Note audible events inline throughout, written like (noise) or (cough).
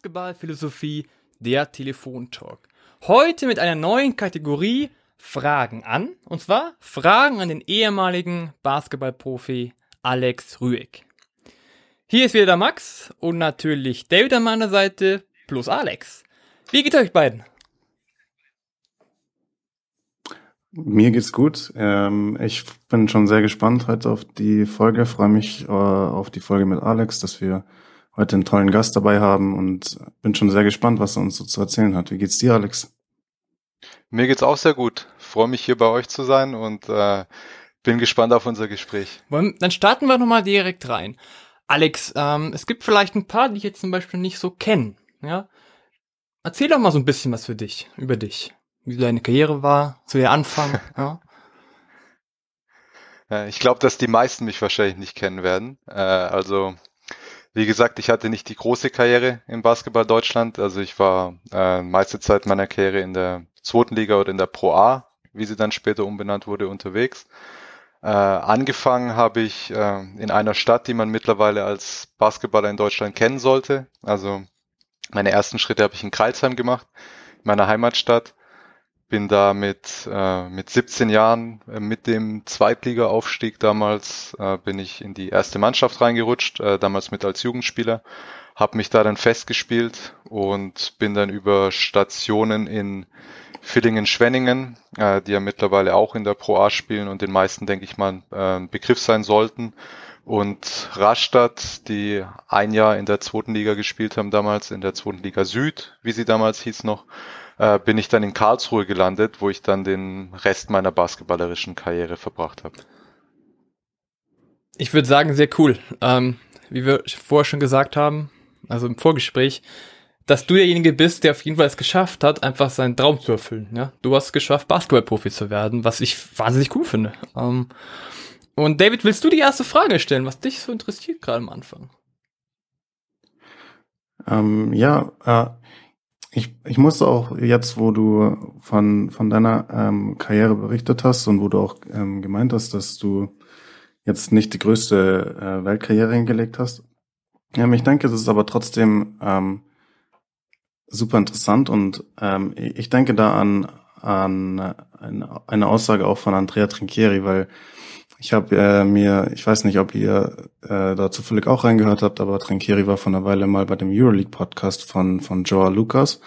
Basketballphilosophie, der Telefontalk. Heute mit einer neuen Kategorie Fragen an. Und zwar Fragen an den ehemaligen Basketballprofi Alex Rüegg. Hier ist wieder der Max und natürlich David an meiner Seite plus Alex. Wie geht euch beiden? Mir geht's gut. Ähm, ich bin schon sehr gespannt heute auf die Folge. Freue mich äh, auf die Folge mit Alex, dass wir heute einen tollen Gast dabei haben und bin schon sehr gespannt, was er uns so zu erzählen hat. Wie geht's dir, Alex? Mir geht's auch sehr gut. Freue mich hier bei euch zu sein und äh, bin gespannt auf unser Gespräch. Dann starten wir nochmal direkt rein. Alex, ähm, es gibt vielleicht ein paar, die ich jetzt zum Beispiel nicht so kenne. Ja? Erzähl doch mal so ein bisschen was für dich, über dich. Wie deine Karriere war, zu der Anfang. (laughs) ja. Ich glaube, dass die meisten mich wahrscheinlich nicht kennen werden. Äh, also wie gesagt, ich hatte nicht die große Karriere im Basketball Deutschland. Also ich war äh, meiste Zeit meiner Karriere in der zweiten Liga oder in der Pro A, wie sie dann später umbenannt wurde, unterwegs. Äh, angefangen habe ich äh, in einer Stadt, die man mittlerweile als Basketballer in Deutschland kennen sollte. Also meine ersten Schritte habe ich in Kreilsheim gemacht, meiner Heimatstadt bin da mit, äh, mit 17 Jahren äh, mit dem Zweitliga-Aufstieg damals äh, bin ich in die erste Mannschaft reingerutscht, äh, damals mit als Jugendspieler, habe mich da dann festgespielt und bin dann über Stationen in Villingen-Schwenningen, äh, die ja mittlerweile auch in der Pro A spielen und den meisten, denke ich mal, äh, Begriff sein sollten. Und Rastatt, die ein Jahr in der zweiten Liga gespielt haben damals, in der zweiten Liga Süd, wie sie damals hieß noch, äh, bin ich dann in Karlsruhe gelandet, wo ich dann den Rest meiner basketballerischen Karriere verbracht habe. Ich würde sagen, sehr cool. Ähm, wie wir vorher schon gesagt haben, also im Vorgespräch, dass du derjenige bist, der auf jeden Fall es geschafft hat, einfach seinen Traum zu erfüllen. Ja? Du hast es geschafft, Basketballprofi zu werden, was ich wahnsinnig cool finde. Ähm, und David, willst du die erste Frage stellen, was dich so interessiert gerade am Anfang? Ähm, ja, äh, ich, ich muss auch jetzt, wo du von, von deiner ähm, Karriere berichtet hast und wo du auch ähm, gemeint hast, dass du jetzt nicht die größte äh, Weltkarriere hingelegt hast. Ähm, ich denke, es ist aber trotzdem ähm, super interessant und ähm, ich denke da an, an eine Aussage auch von Andrea Trinchieri, weil ich habe äh, mir, ich weiß nicht, ob ihr äh, da zufällig auch reingehört habt, aber Trinkieri war vor einer Weile mal bei dem Euroleague-Podcast von, von Joa Lucas.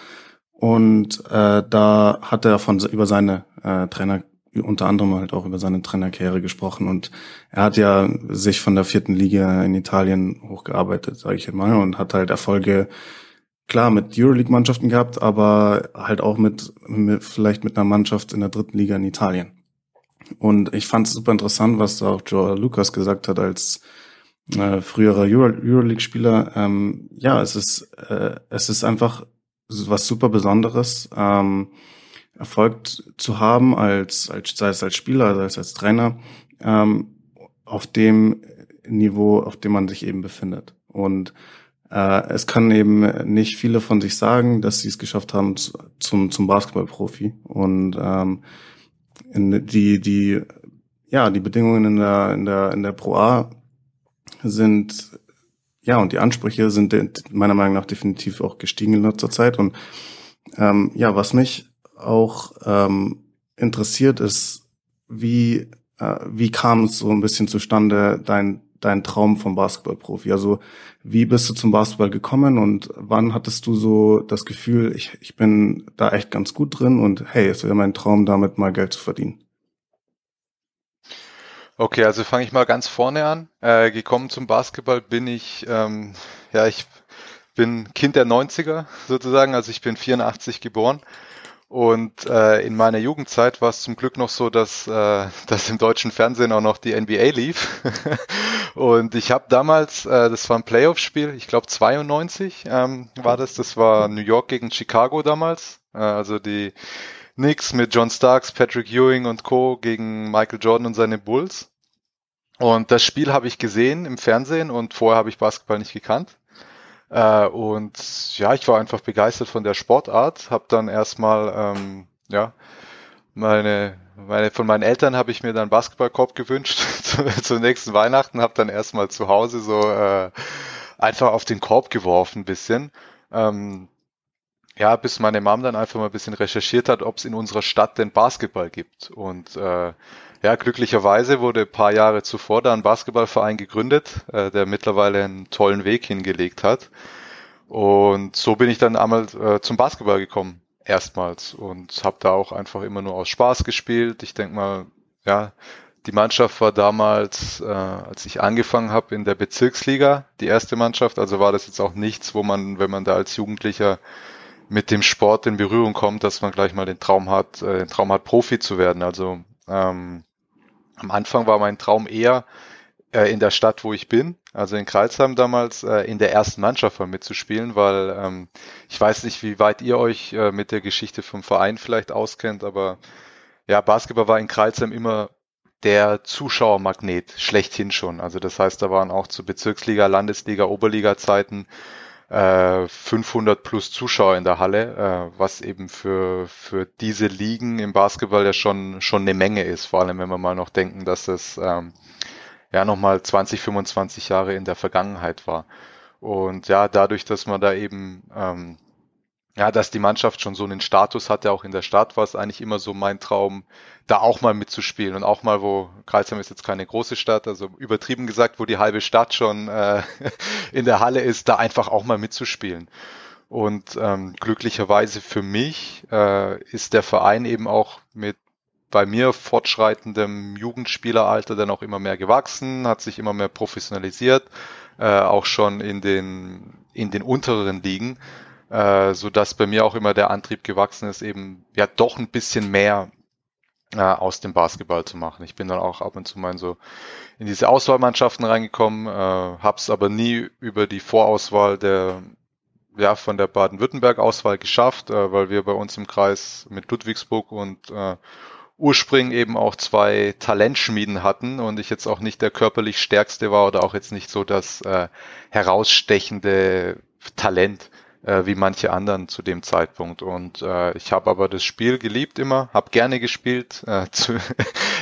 Und äh, da hat er von über seine äh, Trainer, unter anderem halt auch über seine Trainerkarriere gesprochen. Und er hat ja sich von der vierten Liga in Italien hochgearbeitet, sage ich mal, und hat halt Erfolge klar mit Euroleague-Mannschaften gehabt, aber halt auch mit, mit vielleicht mit einer Mannschaft in der dritten Liga in Italien. Und ich fand es super interessant, was auch Joe Lucas gesagt hat als äh, früherer Euro Euroleague-Spieler. Ähm, ja, es ist äh, es ist einfach was super Besonderes, ähm, Erfolg zu haben als als sei es als Spieler, sei es als Trainer, ähm, auf dem Niveau, auf dem man sich eben befindet. Und äh, es kann eben nicht viele von sich sagen, dass sie es geschafft haben zum zum Basketballprofi. Und ähm, in die, die, ja, die Bedingungen in der, in der, in der Pro A sind, ja, und die Ansprüche sind meiner Meinung nach definitiv auch gestiegen in letzter Zeit. Und ähm, ja, was mich auch ähm, interessiert ist, wie, äh, wie kam es so ein bisschen zustande, dein, dein Traum vom Basketballprofi? Also wie bist du zum Basketball gekommen und wann hattest du so das Gefühl, ich, ich bin da echt ganz gut drin und hey, es wäre mein Traum, damit mal Geld zu verdienen? Okay, also fange ich mal ganz vorne an. Äh, gekommen zum Basketball bin ich, ähm, ja, ich bin Kind der 90er sozusagen, also ich bin 84 geboren und äh, in meiner Jugendzeit war es zum Glück noch so, dass, äh, (laughs) dass im deutschen Fernsehen auch noch die NBA lief. (laughs) und ich habe damals, äh, das war ein Playoff-Spiel, ich glaube 92 ähm, war das, das war New York gegen Chicago damals. Äh, also die Knicks mit John Starks, Patrick Ewing und Co. gegen Michael Jordan und seine Bulls. Und das Spiel habe ich gesehen im Fernsehen und vorher habe ich Basketball nicht gekannt. Äh, und ja, ich war einfach begeistert von der Sportart. Hab dann erstmal, ähm, ja, meine, meine, von meinen Eltern habe ich mir dann Basketballkorb gewünscht (laughs) zu, zu nächsten Weihnachten. Hab dann erstmal zu Hause so äh, einfach auf den Korb geworfen ein bisschen. Ähm, ja, bis meine Mom dann einfach mal ein bisschen recherchiert hat, ob es in unserer Stadt denn Basketball gibt. Und äh, ja, glücklicherweise wurde ein paar Jahre zuvor da ein Basketballverein gegründet, äh, der mittlerweile einen tollen Weg hingelegt hat. Und so bin ich dann einmal äh, zum Basketball gekommen, erstmals. Und habe da auch einfach immer nur aus Spaß gespielt. Ich denke mal, ja, die Mannschaft war damals, äh, als ich angefangen habe, in der Bezirksliga, die erste Mannschaft. Also war das jetzt auch nichts, wo man, wenn man da als Jugendlicher mit dem Sport in Berührung kommt, dass man gleich mal den Traum hat, äh, den Traum hat, Profi zu werden. Also ähm, am Anfang war mein Traum eher äh, in der Stadt, wo ich bin, also in Kreilsheim damals, äh, in der ersten Mannschaft mal mitzuspielen, weil ähm, ich weiß nicht, wie weit ihr euch äh, mit der Geschichte vom Verein vielleicht auskennt, aber ja, Basketball war in Kreilsheim immer der Zuschauermagnet schlechthin schon. Also das heißt, da waren auch zu Bezirksliga, Landesliga, Oberliga-Zeiten äh, 500 plus Zuschauer in der Halle, äh, was eben für, für diese Ligen im Basketball ja schon, schon eine Menge ist. Vor allem, wenn wir mal noch denken, dass es ähm, ja nochmal 20, 25 Jahre in der Vergangenheit war. Und ja, dadurch, dass man da eben ähm, ja, dass die Mannschaft schon so einen Status hatte, auch in der Stadt, war es eigentlich immer so mein Traum, da auch mal mitzuspielen. Und auch mal, wo Karlsheim ist jetzt keine große Stadt, also übertrieben gesagt, wo die halbe Stadt schon äh, (laughs) in der Halle ist, da einfach auch mal mitzuspielen. Und ähm, glücklicherweise für mich äh, ist der Verein eben auch mit bei mir fortschreitendem Jugendspieleralter dann auch immer mehr gewachsen, hat sich immer mehr professionalisiert, äh, auch schon in den in den unteren Ligen äh, so dass bei mir auch immer der Antrieb gewachsen ist, eben ja doch ein bisschen mehr äh, aus dem Basketball zu machen. Ich bin dann auch ab und zu mal so in diese Auswahlmannschaften reingekommen, äh, hab's aber nie über die Vorauswahl der ja von der Baden-Württemberg-Auswahl geschafft, äh, weil wir bei uns im Kreis mit Ludwigsburg und äh, ursprünglich eben auch zwei Talentschmieden hatten und ich jetzt auch nicht der körperlich stärkste war oder auch jetzt nicht so das äh, herausstechende Talent äh, wie manche anderen zu dem Zeitpunkt. Und äh, ich habe aber das Spiel geliebt immer, habe gerne gespielt, äh, (laughs) zu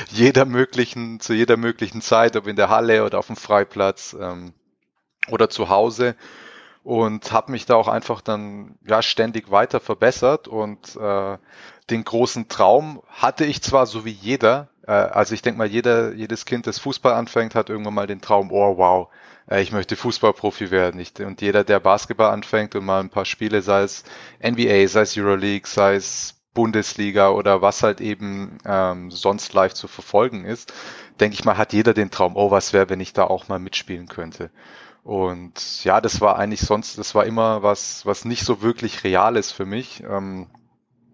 jeder möglichen, zu jeder möglichen Zeit, ob in der Halle oder auf dem Freiplatz ähm, oder zu Hause und habe mich da auch einfach dann ja ständig weiter verbessert und äh, den großen Traum hatte ich zwar so wie jeder, also ich denke mal jeder jedes Kind, das Fußball anfängt, hat irgendwann mal den Traum, oh wow, äh, ich möchte Fußballprofi werden. Ich, und jeder, der Basketball anfängt und mal ein paar Spiele, sei es NBA, sei es Euroleague, sei es Bundesliga oder was halt eben ähm, sonst live zu verfolgen ist, denke ich mal, hat jeder den Traum, oh, was wäre, wenn ich da auch mal mitspielen könnte. Und ja, das war eigentlich sonst, das war immer was, was nicht so wirklich real ist für mich. Ähm,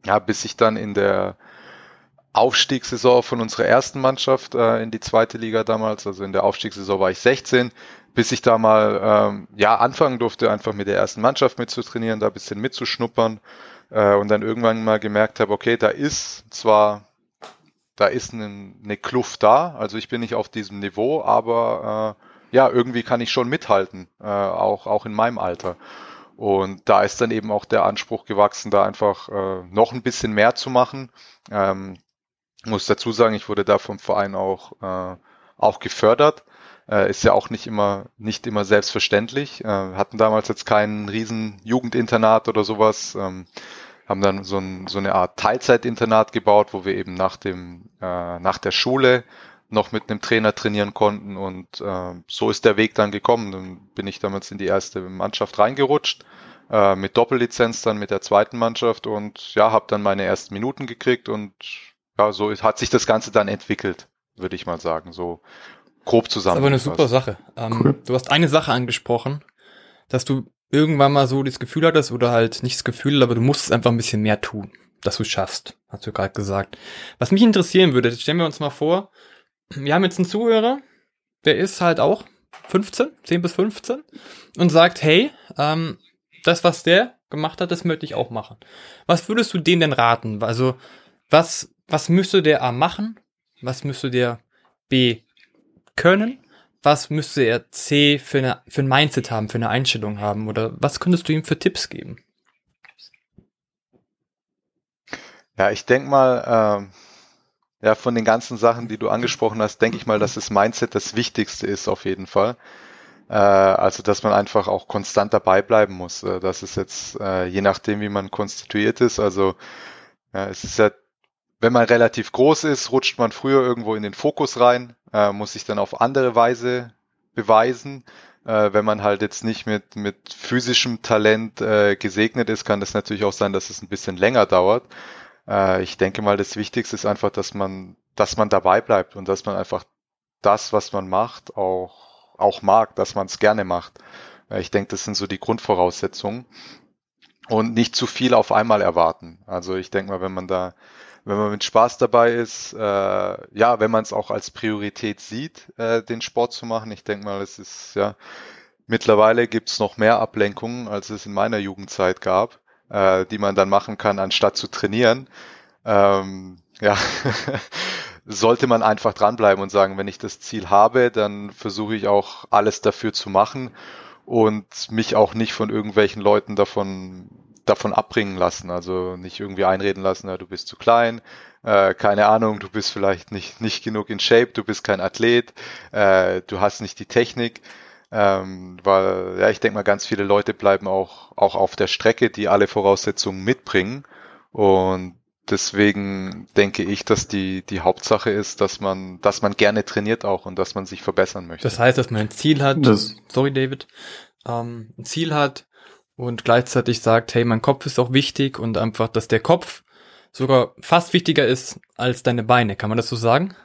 ja, bis ich dann in der Aufstiegssaison von unserer ersten Mannschaft äh, in die zweite Liga damals, also in der Aufstiegssaison war ich 16, bis ich da mal ähm, ja anfangen durfte, einfach mit der ersten Mannschaft mitzutrainieren, da ein bisschen mitzuschnuppern äh, und dann irgendwann mal gemerkt habe, okay, da ist zwar da ist eine, eine Kluft da, also ich bin nicht auf diesem Niveau, aber äh, ja, irgendwie kann ich schon mithalten, äh, auch, auch in meinem Alter. Und da ist dann eben auch der Anspruch gewachsen, da einfach äh, noch ein bisschen mehr zu machen. Ähm, muss dazu sagen, ich wurde da vom Verein auch, äh, auch gefördert. Äh, ist ja auch nicht immer, nicht immer selbstverständlich. Äh, hatten damals jetzt keinen riesen Jugendinternat oder sowas. Ähm, haben dann so, ein, so eine Art Teilzeitinternat gebaut, wo wir eben nach dem, äh, nach der Schule noch mit einem Trainer trainieren konnten und äh, so ist der Weg dann gekommen. Dann bin ich damals in die erste Mannschaft reingerutscht, äh, mit Doppellizenz dann mit der zweiten Mannschaft und ja, habe dann meine ersten Minuten gekriegt und ja, so hat sich das Ganze dann entwickelt, würde ich mal sagen. So grob zusammen. Das ist aber eine super Sache. Ähm, cool. Du hast eine Sache angesprochen, dass du irgendwann mal so das Gefühl hattest oder halt nicht das Gefühl, aber du musst einfach ein bisschen mehr tun, dass du es schaffst, hast du gerade gesagt. Was mich interessieren würde, stellen wir uns mal vor, wir haben jetzt einen Zuhörer, der ist halt auch 15, 10 bis 15 und sagt, hey, ähm, das, was der gemacht hat, das möchte ich auch machen. Was würdest du denen denn raten? Also, was, was müsste der A machen? Was müsste der B können? Was müsste er C für, eine, für ein Mindset haben, für eine Einstellung haben? Oder was könntest du ihm für Tipps geben? Ja, ich denke mal, ähm, ja, von den ganzen Sachen, die du angesprochen hast, denke ich mal, dass das Mindset das Wichtigste ist auf jeden Fall. Äh, also, dass man einfach auch konstant dabei bleiben muss. Äh, das ist jetzt, äh, je nachdem, wie man konstituiert ist. Also, ja, es ist ja, wenn man relativ groß ist, rutscht man früher irgendwo in den Fokus rein, äh, muss sich dann auf andere Weise beweisen. Äh, wenn man halt jetzt nicht mit, mit physischem Talent äh, gesegnet ist, kann das natürlich auch sein, dass es ein bisschen länger dauert. Äh, ich denke mal, das Wichtigste ist einfach, dass man, dass man dabei bleibt und dass man einfach das, was man macht, auch, auch mag, dass man es gerne macht. Äh, ich denke, das sind so die Grundvoraussetzungen und nicht zu viel auf einmal erwarten. Also ich denke mal, wenn man da, wenn man mit Spaß dabei ist, äh, ja, wenn man es auch als Priorität sieht, äh, den Sport zu machen, ich denke mal, es ist ja mittlerweile gibt es noch mehr Ablenkungen, als es in meiner Jugendzeit gab, äh, die man dann machen kann, anstatt zu trainieren. Ähm, ja, (laughs) sollte man einfach dranbleiben und sagen, wenn ich das Ziel habe, dann versuche ich auch alles dafür zu machen und mich auch nicht von irgendwelchen Leuten davon davon abbringen lassen, also nicht irgendwie einreden lassen, ja, du bist zu klein, äh, keine Ahnung, du bist vielleicht nicht nicht genug in Shape, du bist kein Athlet, äh, du hast nicht die Technik, ähm, weil ja, ich denke mal, ganz viele Leute bleiben auch auch auf der Strecke, die alle Voraussetzungen mitbringen. Und deswegen denke ich, dass die, die Hauptsache ist, dass man, dass man gerne trainiert auch und dass man sich verbessern möchte. Das heißt, dass man ein Ziel hat, das sorry David, ähm, ein Ziel hat und gleichzeitig sagt, hey, mein Kopf ist auch wichtig und einfach, dass der Kopf sogar fast wichtiger ist als deine Beine. Kann man das so sagen?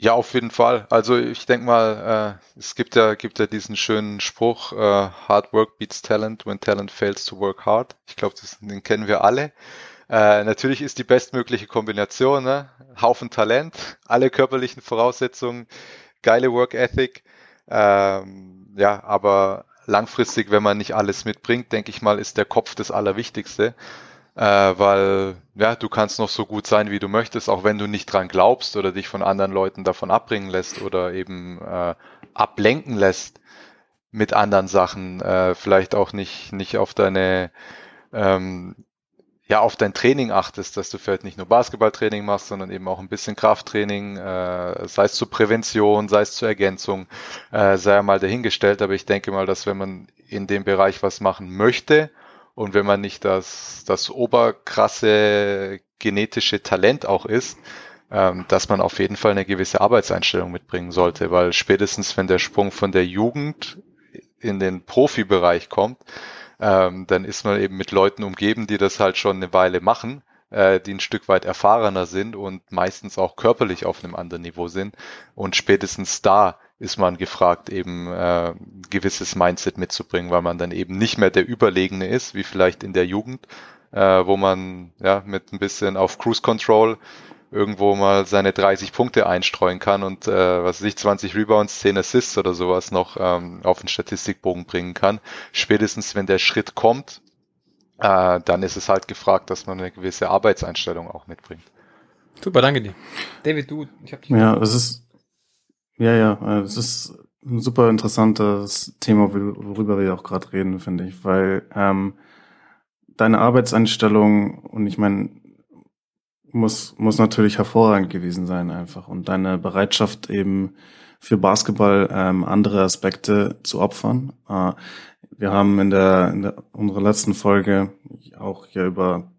Ja, auf jeden Fall. Also ich denke mal, äh, es gibt ja, gibt ja diesen schönen Spruch, äh, Hard Work beats Talent when Talent fails to work hard. Ich glaube, den kennen wir alle. Äh, natürlich ist die bestmögliche Kombination, ne? Haufen Talent, alle körperlichen Voraussetzungen, geile Work Ethic. Ähm, ja, aber langfristig, wenn man nicht alles mitbringt, denke ich mal, ist der Kopf das Allerwichtigste. Äh, weil ja, du kannst noch so gut sein, wie du möchtest, auch wenn du nicht dran glaubst oder dich von anderen Leuten davon abbringen lässt oder eben äh, ablenken lässt mit anderen Sachen, äh, vielleicht auch nicht nicht auf deine ähm, ja auf dein Training achtest, dass du vielleicht nicht nur Basketballtraining machst, sondern eben auch ein bisschen Krafttraining, äh, sei es zur Prävention, sei es zur Ergänzung, äh, sei mal dahingestellt. Aber ich denke mal, dass wenn man in dem Bereich was machen möchte und wenn man nicht das, das oberkrasse genetische Talent auch ist, ähm, dass man auf jeden Fall eine gewisse Arbeitseinstellung mitbringen sollte, weil spätestens wenn der Sprung von der Jugend in den Profibereich kommt, ähm, dann ist man eben mit Leuten umgeben, die das halt schon eine Weile machen, äh, die ein Stück weit erfahrener sind und meistens auch körperlich auf einem anderen Niveau sind. Und spätestens da ist man gefragt, eben äh, gewisses Mindset mitzubringen, weil man dann eben nicht mehr der Überlegene ist, wie vielleicht in der Jugend, äh, wo man ja mit ein bisschen auf Cruise Control irgendwo mal seine 30 Punkte einstreuen kann und äh, was weiß ich, 20 Rebounds, 10 Assists oder sowas noch ähm, auf den Statistikbogen bringen kann. Spätestens wenn der Schritt kommt, äh, dann ist es halt gefragt, dass man eine gewisse Arbeitseinstellung auch mitbringt. Super, danke dir. David, du, ich hab dich. Ja, es ist ja, ja, äh, es ist ein super interessantes Thema, worüber wir auch gerade reden, finde ich, weil ähm, deine Arbeitseinstellung und ich meine, muss, muss natürlich hervorragend gewesen sein einfach und deine Bereitschaft eben für Basketball ähm, andere Aspekte zu opfern. Äh, wir haben in der, in der unserer letzten Folge auch ja über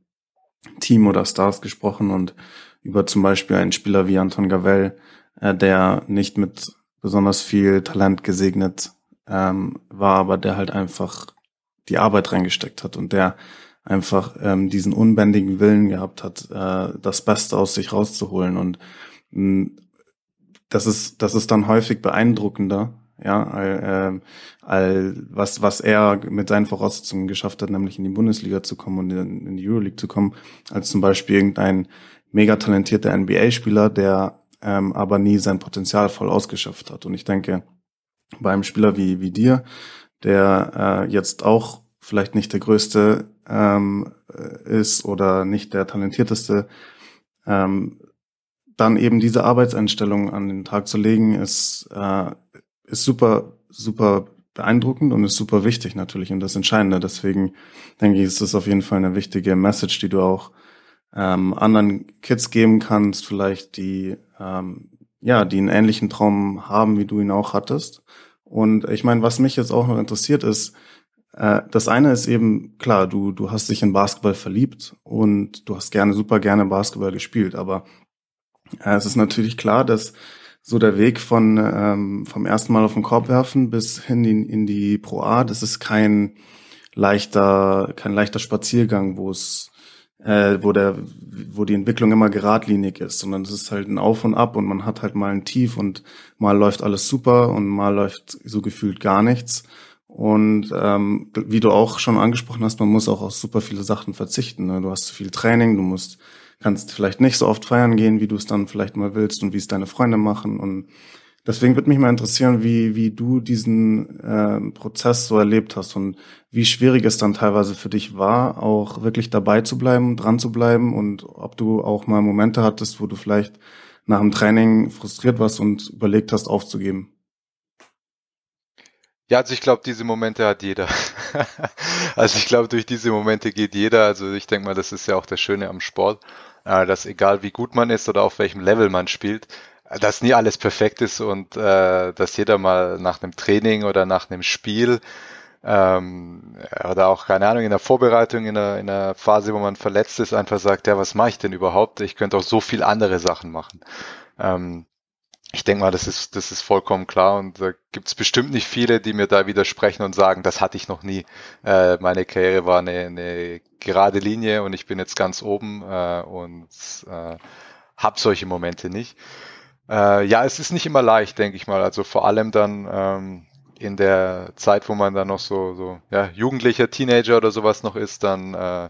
Team oder Stars gesprochen und über zum Beispiel einen Spieler wie Anton Gavel, äh, der nicht mit besonders viel Talent gesegnet ähm, war, aber der halt einfach die Arbeit reingesteckt hat und der einfach ähm, diesen unbändigen Willen gehabt hat, äh, das Beste aus sich rauszuholen. Und mh, das ist, das ist dann häufig beeindruckender, ja, all, äh, all, was, was er mit seinen Voraussetzungen geschafft hat, nämlich in die Bundesliga zu kommen und in, in die Euroleague zu kommen, als zum Beispiel irgendein mega talentierter NBA-Spieler, der ähm, aber nie sein Potenzial voll ausgeschöpft hat. Und ich denke, bei einem Spieler wie, wie dir, der äh, jetzt auch vielleicht nicht der größte ähm, ist oder nicht der talentierteste, ähm, dann eben diese Arbeitseinstellung an den Tag zu legen, ist, äh, ist super, super beeindruckend und ist super wichtig natürlich und das Entscheidende. Deswegen denke ich, ist das auf jeden Fall eine wichtige Message, die du auch ähm, anderen Kids geben kannst, vielleicht die ähm, ja, die einen ähnlichen Traum haben, wie du ihn auch hattest. Und ich meine, was mich jetzt auch noch interessiert ist, das eine ist eben, klar, du, du hast dich in Basketball verliebt und du hast gerne, super gerne Basketball gespielt, aber äh, es ist natürlich klar, dass so der Weg von ähm, vom ersten Mal auf den Korb werfen bis hin in, in die Pro A, das ist kein leichter, kein leichter Spaziergang, wo es äh, wo der, wo die Entwicklung immer geradlinig ist, sondern es ist halt ein Auf und Ab und man hat halt mal ein Tief und mal läuft alles super und mal läuft so gefühlt gar nichts. Und ähm, wie du auch schon angesprochen hast, man muss auch auf super viele Sachen verzichten. Ne? Du hast zu viel Training, du musst, kannst vielleicht nicht so oft feiern gehen, wie du es dann vielleicht mal willst und wie es deine Freunde machen. Und deswegen würde mich mal interessieren, wie, wie du diesen äh, Prozess so erlebt hast und wie schwierig es dann teilweise für dich war, auch wirklich dabei zu bleiben, dran zu bleiben und ob du auch mal Momente hattest, wo du vielleicht nach dem Training frustriert warst und überlegt hast, aufzugeben. Ja, also ich glaube, diese Momente hat jeder. (laughs) also ich glaube, durch diese Momente geht jeder. Also ich denke mal, das ist ja auch das Schöne am Sport, äh, dass egal wie gut man ist oder auf welchem Level man spielt, äh, dass nie alles perfekt ist und äh, dass jeder mal nach einem Training oder nach einem Spiel ähm, oder auch, keine Ahnung, in der Vorbereitung, in der, in der Phase, wo man verletzt ist, einfach sagt, ja, was mache ich denn überhaupt? Ich könnte auch so viel andere Sachen machen. Ähm, ich denke mal, das ist, das ist vollkommen klar und da gibt es bestimmt nicht viele, die mir da widersprechen und sagen, das hatte ich noch nie. Äh, meine Karriere war eine, eine gerade Linie und ich bin jetzt ganz oben äh, und äh, habe solche Momente nicht. Äh, ja, es ist nicht immer leicht, denke ich mal. Also vor allem dann ähm, in der Zeit, wo man dann noch so, so ja, jugendlicher Teenager oder sowas noch ist, dann äh,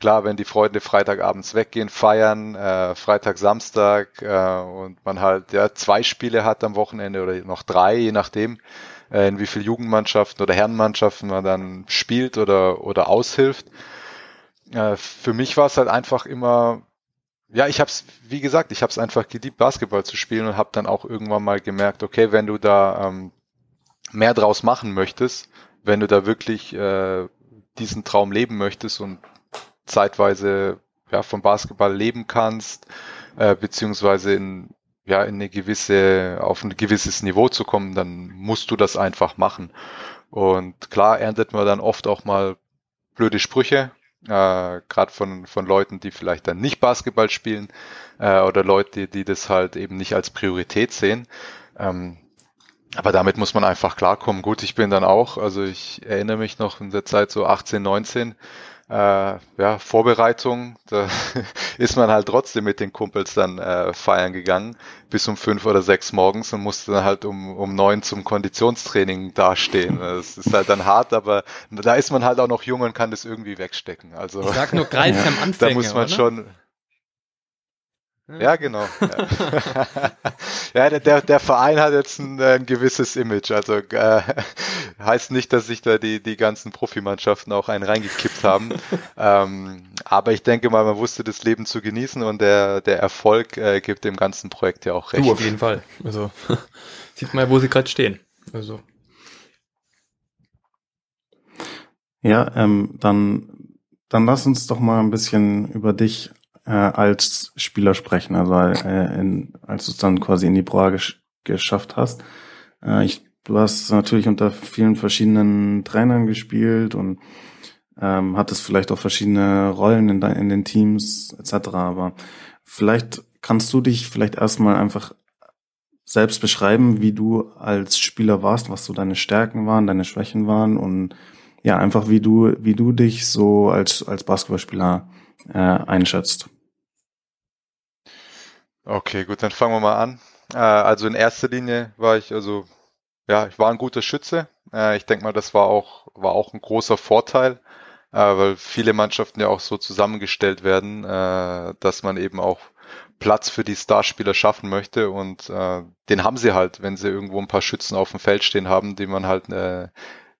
klar, wenn die Freunde Freitagabends weggehen, feiern, äh, Freitag, Samstag äh, und man halt ja zwei Spiele hat am Wochenende oder noch drei, je nachdem, äh, in wie viel Jugendmannschaften oder Herrenmannschaften man dann spielt oder oder aushilft. Äh, für mich war es halt einfach immer ja, ich habe es, wie gesagt, ich habe es einfach geliebt, Basketball zu spielen und habe dann auch irgendwann mal gemerkt, okay, wenn du da ähm, mehr draus machen möchtest, wenn du da wirklich äh, diesen Traum leben möchtest und zeitweise ja, vom Basketball leben kannst, äh, beziehungsweise in, ja, in eine gewisse, auf ein gewisses Niveau zu kommen, dann musst du das einfach machen. Und klar erntet man dann oft auch mal blöde Sprüche, äh, gerade von, von Leuten, die vielleicht dann nicht Basketball spielen äh, oder Leute, die das halt eben nicht als Priorität sehen. Ähm, aber damit muss man einfach klarkommen. Gut, ich bin dann auch, also ich erinnere mich noch in der Zeit so 18, 19, äh, ja, Vorbereitung, da (laughs) ist man halt trotzdem mit den Kumpels dann äh, feiern gegangen, bis um fünf oder sechs morgens und musste dann halt um, um neun zum Konditionstraining dastehen. (laughs) Das ist halt dann hart, aber da ist man halt auch noch jung und kann das irgendwie wegstecken. Also, ich sag nur Greif (laughs) am Anfang. Da muss man oder? schon, ja, genau. (laughs) ja, der, der, der Verein hat jetzt ein, ein gewisses Image. Also äh, (laughs) heißt nicht, dass sich da die, die ganzen Profimannschaften auch einen reingekippt haben. (laughs) ähm, aber ich denke mal, man wusste das Leben zu genießen und der, der Erfolg äh, gibt dem ganzen Projekt ja auch recht. Du auf jeden Fall. Also sieht mal, wo sie gerade stehen. Also. Ja, ähm, dann, dann lass uns doch mal ein bisschen über dich äh, als Spieler sprechen, also äh, in, als du es dann quasi in die Pro gesch geschafft hast. Äh, ich, du hast natürlich unter vielen verschiedenen Trainern gespielt und ähm, hattest vielleicht auch verschiedene Rollen in, in den Teams etc. Aber vielleicht kannst du dich vielleicht erstmal einfach selbst beschreiben, wie du als Spieler warst, was so deine Stärken waren, deine Schwächen waren und ja, einfach wie du, wie du dich so als, als Basketballspieler äh, einschätzt. Okay, gut, dann fangen wir mal an. Äh, also in erster Linie war ich, also ja, ich war ein guter Schütze. Äh, ich denke mal, das war auch, war auch ein großer Vorteil, äh, weil viele Mannschaften ja auch so zusammengestellt werden, äh, dass man eben auch Platz für die Starspieler schaffen möchte und äh, den haben sie halt, wenn sie irgendwo ein paar Schützen auf dem Feld stehen haben, die man halt äh,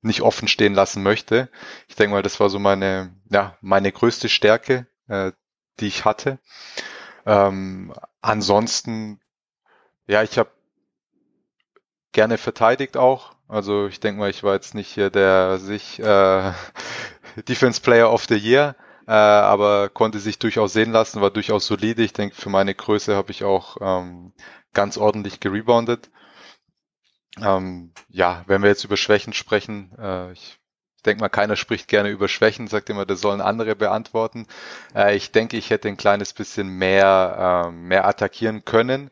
nicht offen stehen lassen möchte. Ich denke mal, das war so meine, ja, meine größte Stärke, äh, die ich hatte. Ähm, ansonsten, ja, ich habe gerne verteidigt auch. Also ich denke mal, ich war jetzt nicht hier der sich äh, (laughs) Defense Player of the Year, äh, aber konnte sich durchaus sehen lassen, war durchaus solide. Ich denke, für meine Größe habe ich auch ähm, ganz ordentlich gereboundet. Ähm, ja, wenn wir jetzt über Schwächen sprechen, äh, ich denke mal, keiner spricht gerne über Schwächen, sagt immer, das sollen andere beantworten. Äh, ich denke, ich hätte ein kleines bisschen mehr, äh, mehr attackieren können.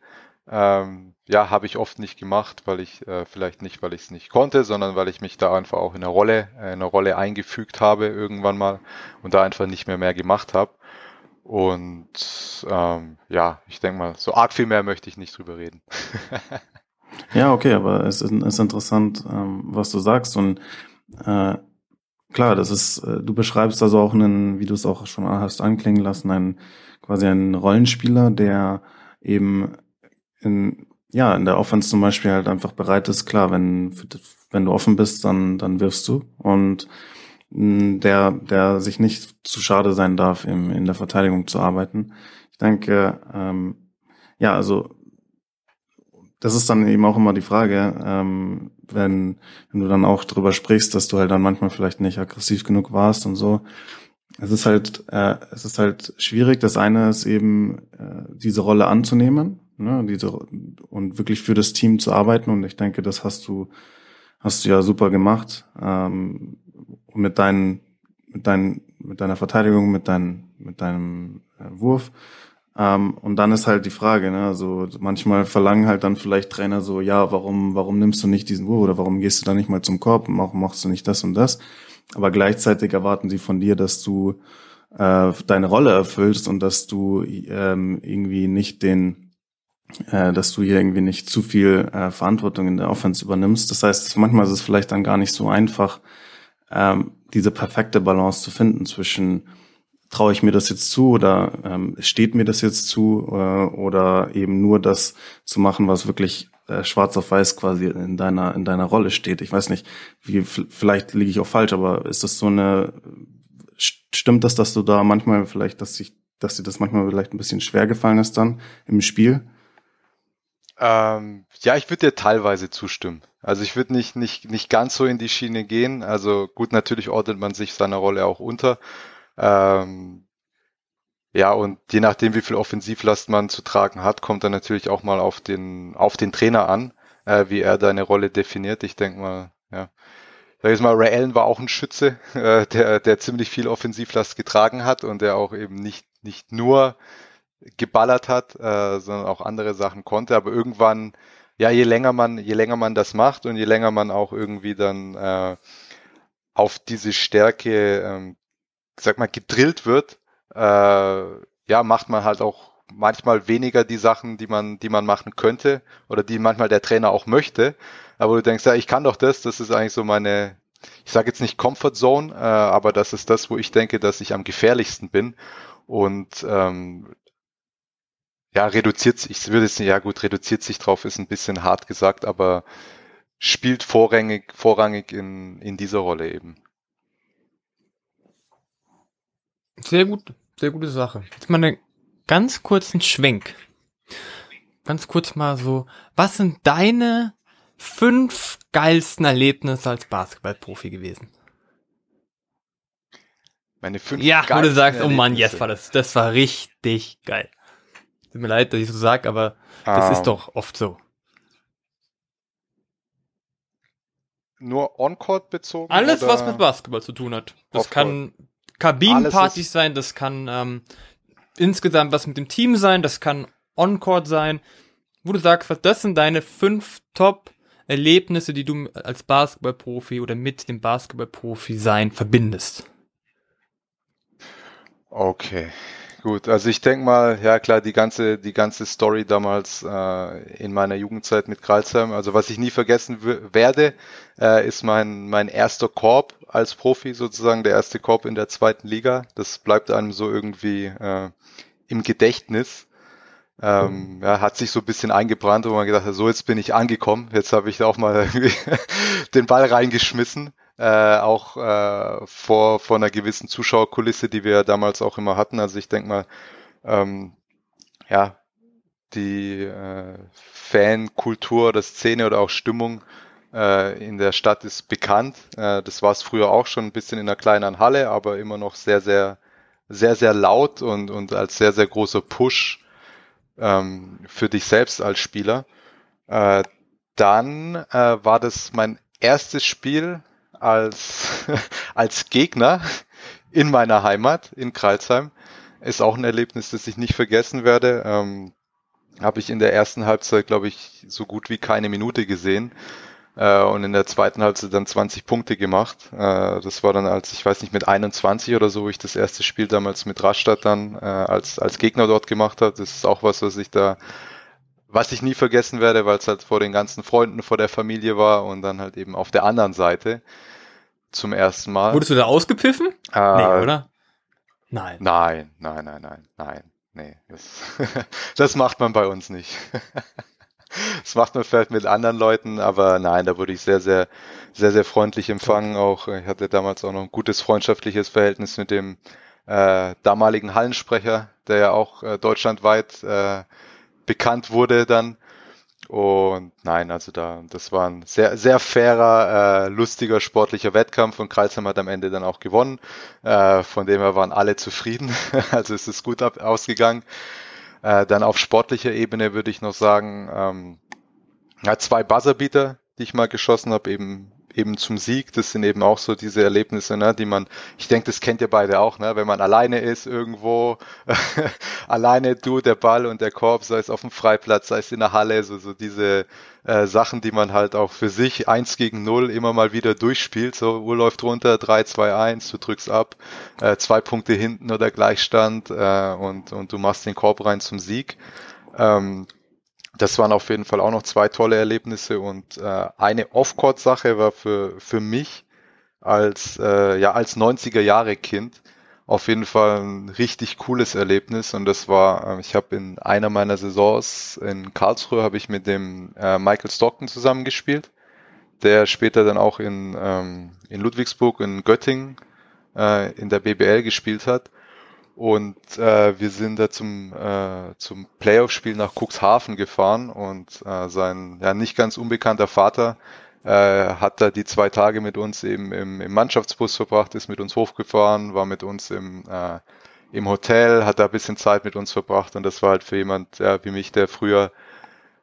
Ähm, ja, habe ich oft nicht gemacht, weil ich äh, vielleicht nicht, weil ich es nicht konnte, sondern weil ich mich da einfach auch in eine Rolle, äh, in eine Rolle eingefügt habe irgendwann mal und da einfach nicht mehr mehr gemacht habe. Und ähm, ja, ich denke mal, so arg viel mehr möchte ich nicht drüber reden. (laughs) ja, okay, aber es ist, ist interessant, ähm, was du sagst und äh, klar, das ist, äh, du beschreibst also auch einen, wie du es auch schon hast anklingen lassen, einen quasi einen Rollenspieler, der eben in, ja, in der Offense zum Beispiel halt einfach bereit ist, klar, wenn, wenn du offen bist, dann, dann wirfst du. Und mm, der, der sich nicht zu schade sein darf, im, in der Verteidigung zu arbeiten. Ich denke, ähm, ja, also das ist dann eben auch immer die Frage, ähm, wenn, wenn du dann auch drüber sprichst, dass du halt dann manchmal vielleicht nicht aggressiv genug warst und so. Es ist halt, äh, es ist halt schwierig. Das eine ist eben, äh, diese Rolle anzunehmen ne, diese, und wirklich für das Team zu arbeiten. Und ich denke, das hast du, hast du ja super gemacht. Ähm, mit deinen, mit deinen, mit deiner Verteidigung, mit deinem, mit deinem äh, Wurf. Ähm, und dann ist halt die Frage, ne, also manchmal verlangen halt dann vielleicht Trainer so, ja, warum, warum nimmst du nicht diesen Wurf oder warum gehst du da nicht mal zum Korb, warum machst du nicht das und das? Aber gleichzeitig erwarten sie von dir, dass du äh, deine Rolle erfüllst und dass du ähm, irgendwie nicht den äh, dass du hier irgendwie nicht zu viel äh, Verantwortung in der Offense übernimmst. Das heißt, manchmal ist es vielleicht dann gar nicht so einfach, ähm, diese perfekte Balance zu finden zwischen traue ich mir das jetzt zu oder ähm, steht mir das jetzt zu äh, oder eben nur das zu machen, was wirklich äh, schwarz auf weiß quasi in deiner in deiner Rolle steht. Ich weiß nicht, wie vielleicht liege ich auch falsch, aber ist das so eine stimmt das, dass du da manchmal vielleicht, dass sich dass dir das manchmal vielleicht ein bisschen schwer gefallen ist dann im Spiel? Ähm, ja, ich würde dir teilweise zustimmen. Also ich würde nicht, nicht, nicht ganz so in die Schiene gehen. Also gut, natürlich ordnet man sich seiner Rolle auch unter. Ähm, ja, und je nachdem, wie viel Offensivlast man zu tragen hat, kommt dann natürlich auch mal auf den, auf den Trainer an, äh, wie er deine Rolle definiert. Ich denke mal, ja. Sag ich mal, Ray Allen war auch ein Schütze, (laughs) äh, der, der ziemlich viel Offensivlast getragen hat und der auch eben nicht, nicht nur geballert hat, äh, sondern auch andere Sachen konnte. Aber irgendwann, ja, je länger man, je länger man das macht und je länger man auch irgendwie dann äh, auf diese Stärke, ähm, sag mal, gedrillt wird, äh, ja, macht man halt auch manchmal weniger die Sachen, die man, die man machen könnte oder die manchmal der Trainer auch möchte. Aber du denkst, ja, ich kann doch das, das ist eigentlich so meine, ich sage jetzt nicht Comfort Zone, äh, aber das ist das, wo ich denke, dass ich am gefährlichsten bin. Und ähm, ja, reduziert sich, ich würde jetzt ja gut, reduziert sich drauf, ist ein bisschen hart gesagt, aber spielt vorrangig, vorrangig in, in dieser Rolle eben. Sehr gut, sehr gute Sache. Jetzt mal einen ganz kurzen Schwenk. Ganz kurz mal so, was sind deine fünf geilsten Erlebnisse als Basketballprofi gewesen? Meine fünf Ja, wo du sagst, oh Mann, jetzt yes, war das, das war richtig geil. Tut mir leid, dass ich so sag, aber das um, ist ähm. doch oft so. Nur On-Court bezogen? Alles, was mit Basketball zu tun hat. Das kann Kabinenpartys sein, das kann ähm, insgesamt was mit dem Team sein, das kann On-Court sein. Wo du sagst, was das sind deine fünf Top-Erlebnisse, die du als Basketballprofi oder mit dem Basketballprofi sein verbindest. Okay. Gut, also ich denke mal, ja klar, die ganze, die ganze Story damals äh, in meiner Jugendzeit mit Kralsheim, also was ich nie vergessen werde, äh, ist mein, mein erster Korb als Profi, sozusagen der erste Korb in der zweiten Liga. Das bleibt einem so irgendwie äh, im Gedächtnis. Ähm, ja, hat sich so ein bisschen eingebrannt, wo man gedacht hat, so jetzt bin ich angekommen, jetzt habe ich auch mal (laughs) den Ball reingeschmissen äh, auch äh, vor, vor einer gewissen Zuschauerkulisse, die wir damals auch immer hatten. Also ich denke mal, ähm, ja, die äh, Fankultur oder Szene oder auch Stimmung äh, in der Stadt ist bekannt. Äh, das war es früher auch schon ein bisschen in einer kleinen Halle, aber immer noch sehr, sehr, sehr, sehr laut und, und als sehr, sehr großer Push ähm, für dich selbst als Spieler. Äh, dann äh, war das mein erstes Spiel als, (laughs) als Gegner in meiner Heimat in Kreilsheim. Ist auch ein Erlebnis, das ich nicht vergessen werde. Ähm, Habe ich in der ersten Halbzeit, glaube ich, so gut wie keine Minute gesehen. Äh, und in der zweiten Halbzeit dann 20 Punkte gemacht. Äh, das war dann als, ich weiß nicht, mit 21 oder so, wo ich das erste Spiel damals mit Rastatt dann äh, als, als Gegner dort gemacht habe. Das ist auch was, was ich da was ich nie vergessen werde, weil es halt vor den ganzen Freunden, vor der Familie war und dann halt eben auf der anderen Seite zum ersten Mal. Wurdest du da ausgepfiffen? Äh, nee, oder? Nein. Nein, nein, nein, nein, nein. Nee, das, (laughs) das macht man bei uns nicht. (laughs) Das macht man vielleicht mit anderen Leuten, aber nein, da wurde ich sehr, sehr, sehr, sehr freundlich empfangen. Auch ich hatte damals auch noch ein gutes freundschaftliches Verhältnis mit dem äh, damaligen Hallensprecher, der ja auch äh, deutschlandweit äh, bekannt wurde dann. Und nein, also da, das war ein sehr, sehr fairer, äh, lustiger, sportlicher Wettkampf und Kreisheim hat am Ende dann auch gewonnen. Äh, von dem her waren alle zufrieden. (laughs) also es ist gut ab, ausgegangen. Äh, dann auf sportlicher Ebene würde ich noch sagen, ähm, ja, zwei Buzzerbeater, die ich mal geschossen habe, eben eben zum Sieg. Das sind eben auch so diese Erlebnisse, ne, die man, ich denke, das kennt ihr beide auch, ne, wenn man alleine ist irgendwo, (laughs) alleine du, der Ball und der Korb, sei es auf dem Freiplatz, sei es in der Halle, so, so diese äh, Sachen, die man halt auch für sich eins gegen null immer mal wieder durchspielt. So, Uhr läuft runter, 3, 2, 1, du drückst ab, äh, zwei Punkte hinten oder Gleichstand äh, und, und du machst den Korb rein zum Sieg. Ähm, das waren auf jeden Fall auch noch zwei tolle Erlebnisse und äh, eine Off-Court-Sache war für, für mich als, äh, ja, als 90er Jahre Kind auf jeden Fall ein richtig cooles Erlebnis und das war, äh, ich habe in einer meiner Saisons in Karlsruhe habe ich mit dem äh, Michael Stockton zusammengespielt, der später dann auch in, ähm, in Ludwigsburg in Göttingen äh, in der BBL gespielt hat und äh, wir sind da zum, äh, zum Playoff-Spiel nach Cuxhaven gefahren und äh, sein ja nicht ganz unbekannter Vater äh, hat da die zwei Tage mit uns eben im, im Mannschaftsbus verbracht, ist mit uns hochgefahren, war mit uns im, äh, im Hotel, hat da ein bisschen Zeit mit uns verbracht und das war halt für jemand ja, wie mich, der früher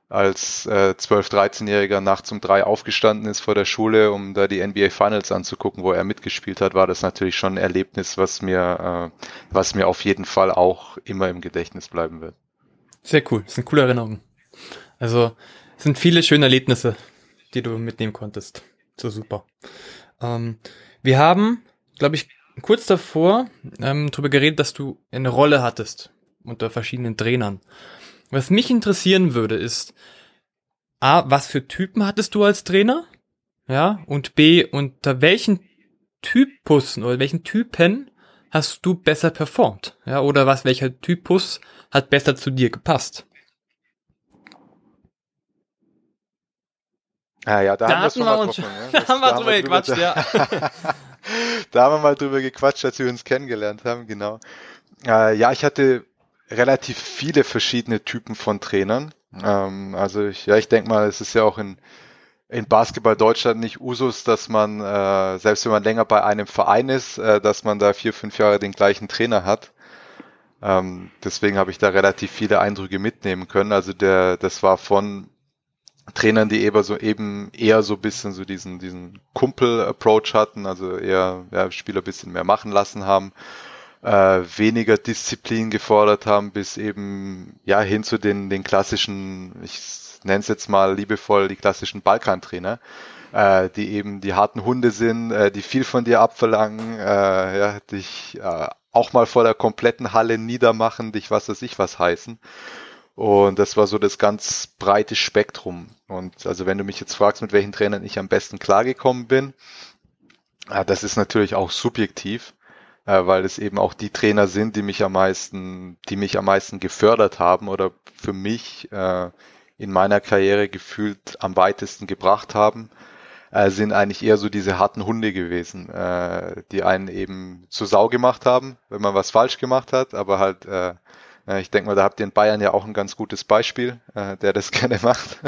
als äh, 12-, 13-Jähriger nachts um drei aufgestanden ist vor der Schule, um da die NBA Finals anzugucken, wo er mitgespielt hat, war das natürlich schon ein Erlebnis, was mir, äh, was mir auf jeden Fall auch immer im Gedächtnis bleiben wird. Sehr cool, das sind coole Erinnerungen. Also sind viele schöne Erlebnisse, die du mitnehmen konntest. So super. Ähm, wir haben, glaube ich, kurz davor ähm, darüber geredet, dass du eine Rolle hattest unter verschiedenen Trainern. Was mich interessieren würde, ist, A, was für Typen hattest du als Trainer? Ja, und B, unter welchen Typussen oder welchen Typen hast du besser performt? Ja, oder was, welcher Typus hat besser zu dir gepasst? Ah ja, da, (laughs) da haben, wir, uns, schon, ja. da haben wir drüber gequatscht, ja. (laughs) da haben wir mal drüber gequatscht, als wir uns kennengelernt haben, genau. Äh, ja, ich hatte relativ viele verschiedene Typen von Trainern. Ähm, also ich, ja, ich denke mal, es ist ja auch in, in Basketball Deutschland nicht Usus, dass man, äh, selbst wenn man länger bei einem Verein ist, äh, dass man da vier, fünf Jahre den gleichen Trainer hat. Ähm, deswegen habe ich da relativ viele Eindrücke mitnehmen können. Also der, das war von Trainern, die eher so eben eher so bisschen so diesen, diesen Kumpel-Approach hatten, also eher ja, Spieler bisschen mehr machen lassen haben äh, weniger Disziplin gefordert haben, bis eben ja hin zu den, den klassischen, ich nenne es jetzt mal liebevoll, die klassischen Balkantrainer, äh, die eben die harten Hunde sind, äh, die viel von dir abverlangen, äh, ja, dich äh, auch mal vor der kompletten Halle niedermachen, dich was weiß ich was heißen. Und das war so das ganz breite Spektrum. Und also wenn du mich jetzt fragst, mit welchen Trainern ich am besten klargekommen bin, äh, das ist natürlich auch subjektiv äh, weil es eben auch die Trainer sind, die mich am meisten, die mich am meisten gefördert haben oder für mich äh, in meiner Karriere gefühlt am weitesten gebracht haben, äh, sind eigentlich eher so diese harten Hunde gewesen, äh, die einen eben zu Sau gemacht haben, wenn man was falsch gemacht hat, aber halt äh, äh ich denke mal, da habt ihr in Bayern ja auch ein ganz gutes Beispiel, äh, der das (laughs) gerne macht,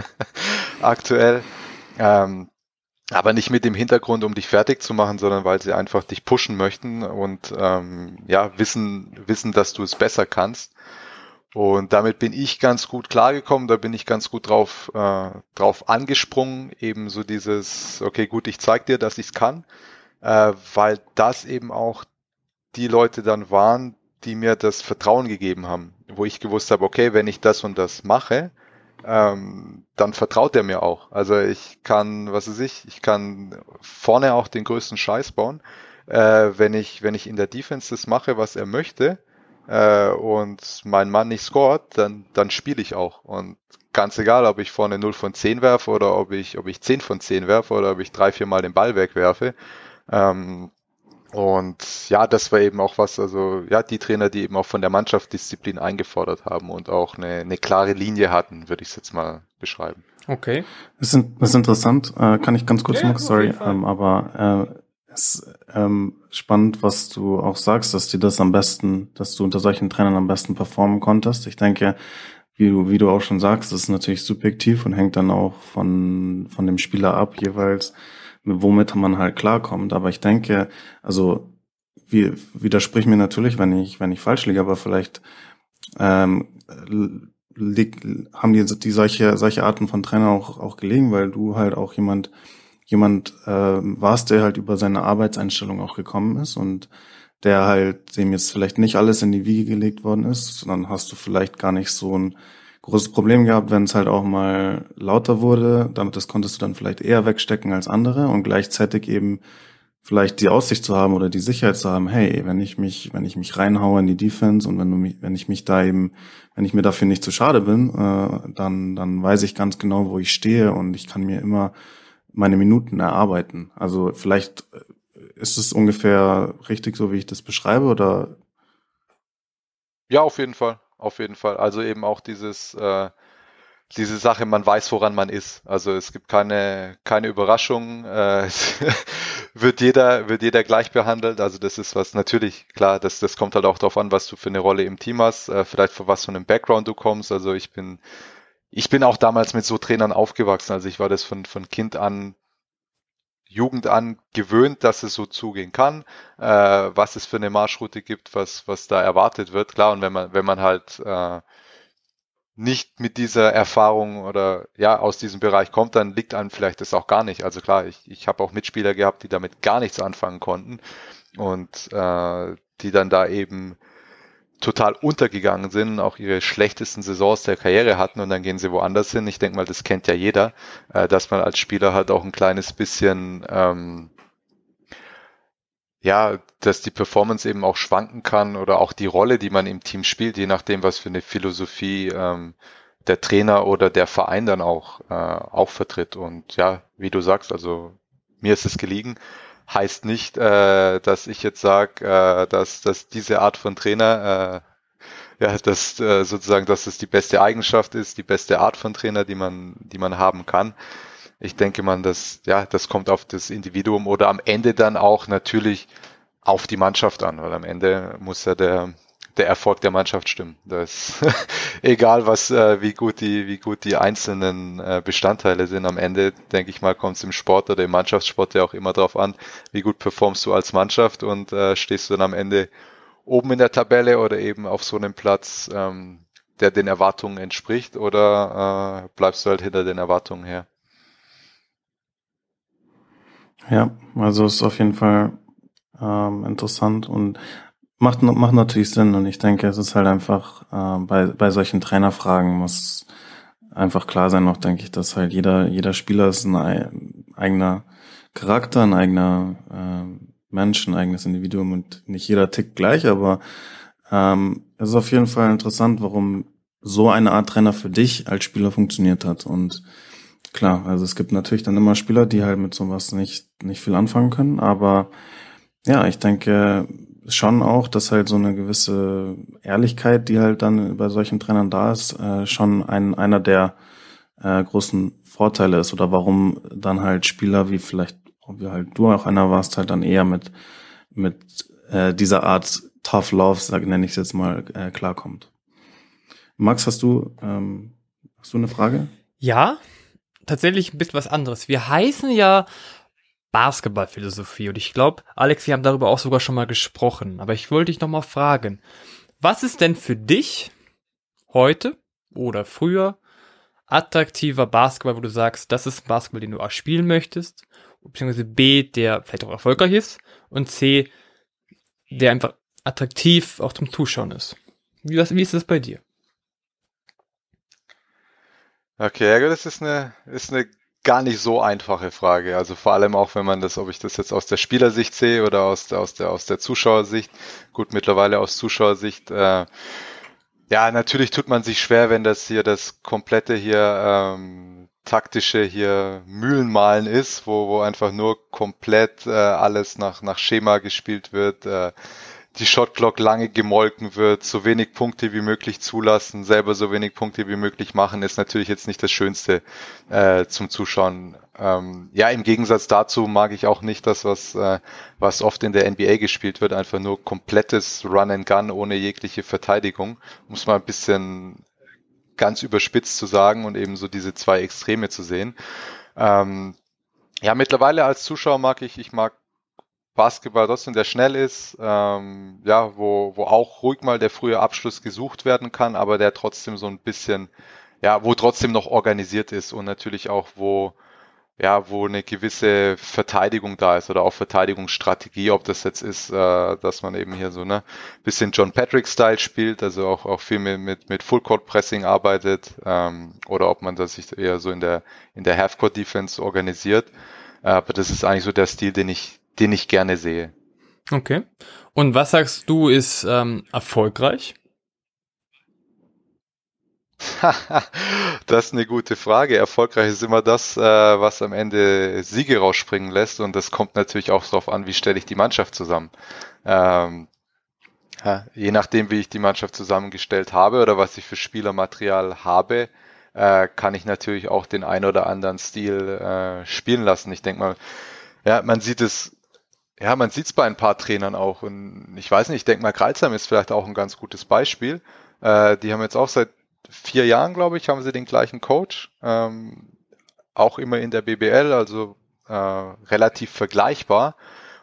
aktuell. Ähm, aber nicht mit dem Hintergrund, um dich fertig zu machen, sondern weil sie einfach dich pushen möchten und ähm, ja wissen wissen, dass du es besser kannst. Und damit bin ich ganz gut klargekommen, da bin ich ganz gut drauf, äh, drauf angesprungen, eben so dieses, okay, gut, ich zeig dir, dass ich's kann, äh, weil das eben auch die Leute dann waren, die mir das Vertrauen gegeben haben, wo ich gewusst habe, okay, wenn ich das und das mache, ähm, dann vertraut er mir auch. Also ich kann, was weiß ich, ich kann vorne auch den größten Scheiß bauen, äh, wenn ich, wenn ich in der Defense das mache, was er möchte, äh, und mein Mann nicht scoret, dann, dann spiele ich auch. Und ganz egal, ob ich vorne 0 von 10 werfe oder ob ich, ob ich 10 von 10 werfe oder ob ich drei, vier Mal den Ball wegwerfe. Ähm, und ja, das war eben auch was, also ja, die Trainer, die eben auch von der Mannschaft Disziplin eingefordert haben und auch eine, eine klare Linie hatten, würde ich es jetzt mal beschreiben. Okay. Das ist, das ist interessant, äh, kann ich ganz kurz Ja, machen, sorry, ähm, aber äh, es ist ähm, spannend, was du auch sagst, dass dir das am besten, dass du unter solchen Trainern am besten performen konntest. Ich denke, wie du, wie du auch schon sagst, das ist natürlich subjektiv und hängt dann auch von, von dem Spieler ab, jeweils, womit man halt klarkommt. Aber ich denke, also wie, widersprich mir natürlich, wenn ich, wenn ich falsch liege, aber vielleicht ähm, lieg, haben die, die solche, solche Arten von Trainer auch, auch gelegen, weil du halt auch jemand, jemand äh, warst, der halt über seine Arbeitseinstellung auch gekommen ist und der halt dem jetzt vielleicht nicht alles in die Wiege gelegt worden ist, sondern hast du vielleicht gar nicht so ein großes Problem gehabt, wenn es halt auch mal lauter wurde. Damit das konntest du dann vielleicht eher wegstecken als andere und gleichzeitig eben vielleicht die Aussicht zu haben oder die Sicherheit zu haben, hey, wenn ich mich, wenn ich mich reinhaue in die Defense und wenn du mich, wenn ich mich da eben, wenn ich mir dafür nicht zu schade bin, äh, dann, dann weiß ich ganz genau, wo ich stehe und ich kann mir immer meine Minuten erarbeiten. Also vielleicht äh, ist es ungefähr richtig so, wie ich das beschreibe oder Ja, auf jeden Fall, auf jeden Fall. Also eben auch dieses, äh, diese Sache, man weiß, woran man ist. Also es gibt keine, keine Überraschung. Äh, (laughs) wird jeder, wird jeder gleich behandelt. Also das ist was natürlich, klar, das, das kommt halt auch darauf an, was du für eine Rolle im Team hast, äh, vielleicht für was für einen Background du kommst. Also ich bin, ich bin auch damals mit so Trainern aufgewachsen. Also ich war das von, von Kind an, Jugend an gewöhnt, dass es so zugehen kann, äh, was es für eine Marschroute gibt, was, was da erwartet wird. Klar, und wenn man, wenn man halt äh, nicht mit dieser Erfahrung oder ja aus diesem Bereich kommt, dann liegt einem vielleicht das auch gar nicht. Also klar, ich, ich habe auch Mitspieler gehabt, die damit gar nichts anfangen konnten und äh, die dann da eben total untergegangen sind, auch ihre schlechtesten Saisons der Karriere hatten und dann gehen sie woanders hin. Ich denke mal, das kennt ja jeder, äh, dass man als Spieler halt auch ein kleines bisschen ähm, ja, dass die Performance eben auch schwanken kann oder auch die Rolle, die man im Team spielt, je nachdem, was für eine Philosophie ähm, der Trainer oder der Verein dann auch, äh, auch vertritt. Und ja, wie du sagst, also mir ist es gelegen, heißt nicht, äh, dass ich jetzt sage, äh, dass, dass diese Art von Trainer, äh, ja, dass äh, sozusagen, dass es die beste Eigenschaft ist, die beste Art von Trainer, die man, die man haben kann. Ich denke man, dass, ja, das kommt auf das Individuum oder am Ende dann auch natürlich auf die Mannschaft an, weil am Ende muss ja der, der Erfolg der Mannschaft stimmen. Das (laughs) egal was, äh, wie gut die, wie gut die einzelnen äh, Bestandteile sind. Am Ende, denke ich mal, kommt es im Sport oder im Mannschaftssport ja auch immer darauf an, wie gut performst du als Mannschaft und äh, stehst du dann am Ende oben in der Tabelle oder eben auf so einem Platz, ähm, der den Erwartungen entspricht oder äh, bleibst du halt hinter den Erwartungen her? Ja, also ist auf jeden Fall ähm, interessant und macht, macht natürlich Sinn. Und ich denke, es ist halt einfach äh, bei, bei solchen Trainerfragen muss einfach klar sein, noch denke ich, dass halt jeder, jeder Spieler ist ein ei- eigener Charakter, ein eigener äh, Mensch, ein eigenes Individuum und nicht jeder tickt gleich, aber ähm, es ist auf jeden Fall interessant, warum so eine Art Trainer für dich als Spieler funktioniert hat. Und klar, also es gibt natürlich dann immer Spieler, die halt mit sowas nicht, nicht viel anfangen können, aber ja, ich denke schon auch, dass halt so eine gewisse Ehrlichkeit, die halt dann bei solchen Trainern da ist, äh, schon ein, einer der äh, großen Vorteile ist oder warum dann halt Spieler wie vielleicht, wie halt du auch einer warst, halt dann eher mit, mit äh, dieser Art Tough Love, sag, nenne ich es jetzt mal, äh, klarkommt. Max, hast du, ähm, hast du eine Frage? Ja, tatsächlich ein bisschen was anderes. Wir heißen ja Basketballphilosophie und ich glaube, Alex, wir haben darüber auch sogar schon mal gesprochen. Aber ich wollte dich noch mal fragen, was ist denn für dich heute oder früher attraktiver Basketball, wo du sagst, das ist Basketball, den du A spielen möchtest, beziehungsweise B, der vielleicht auch erfolgreich ist und C, der einfach attraktiv auch zum Zuschauen ist. Wie, wie ist das bei dir? Okay, das ist eine, ist eine gar nicht so einfache Frage. Also vor allem auch, wenn man das, ob ich das jetzt aus der Spielersicht sehe oder aus der, aus der, aus der Zuschauersicht. Gut, mittlerweile aus Zuschauersicht. Äh, ja, natürlich tut man sich schwer, wenn das hier das komplette hier ähm, taktische hier Mühlenmalen ist, wo, wo einfach nur komplett äh, alles nach, nach Schema gespielt wird. Äh, die Shotclock lange gemolken wird, so wenig Punkte wie möglich zulassen, selber so wenig Punkte wie möglich machen, ist natürlich jetzt nicht das Schönste äh, zum Zuschauen. Ähm, ja, im Gegensatz dazu mag ich auch nicht das, was, äh, was oft in der NBA gespielt wird, einfach nur komplettes Run and Gun ohne jegliche Verteidigung, um es mal ein bisschen ganz überspitzt zu sagen und eben so diese zwei Extreme zu sehen. Ähm, ja, mittlerweile als Zuschauer mag ich, ich mag Basketball trotzdem, der schnell ist, ähm, ja, wo, wo auch ruhig mal der frühe Abschluss gesucht werden kann, aber der trotzdem so ein bisschen, ja, wo trotzdem noch organisiert ist und natürlich auch, wo, ja, wo eine gewisse Verteidigung da ist oder auch Verteidigungsstrategie, ob das jetzt ist, äh, dass man eben hier so ne bisschen John Patrick-Style spielt, also auch, auch viel mit, mit, mit Full-Court-Pressing arbeitet, ähm, oder ob man das sich eher so in der, in der Half-Court-Defense organisiert. Äh, aber das ist eigentlich so der Stil, den ich, den ich gerne sehe. Okay. Und was sagst du ist ähm, erfolgreich? (laughs) das ist eine gute Frage. Erfolgreich ist immer das, äh, was am Ende Siege rausspringen lässt. Und das kommt natürlich auch darauf an, wie stelle ich die Mannschaft zusammen. Ähm, ja, je nachdem, wie ich die Mannschaft zusammengestellt habe oder was ich für Spielermaterial habe, äh, kann ich natürlich auch den ein oder anderen Stil äh, spielen lassen. Ich denke mal, ja, man sieht es ja, man sieht es bei ein paar Trainern auch. Und ich weiß nicht, ich denke mal, Kreuzheim ist vielleicht auch ein ganz gutes Beispiel. Äh, die haben jetzt auch seit vier Jahren, glaube ich, haben sie den gleichen Coach. Ähm, auch immer in der BBL, also äh, relativ vergleichbar.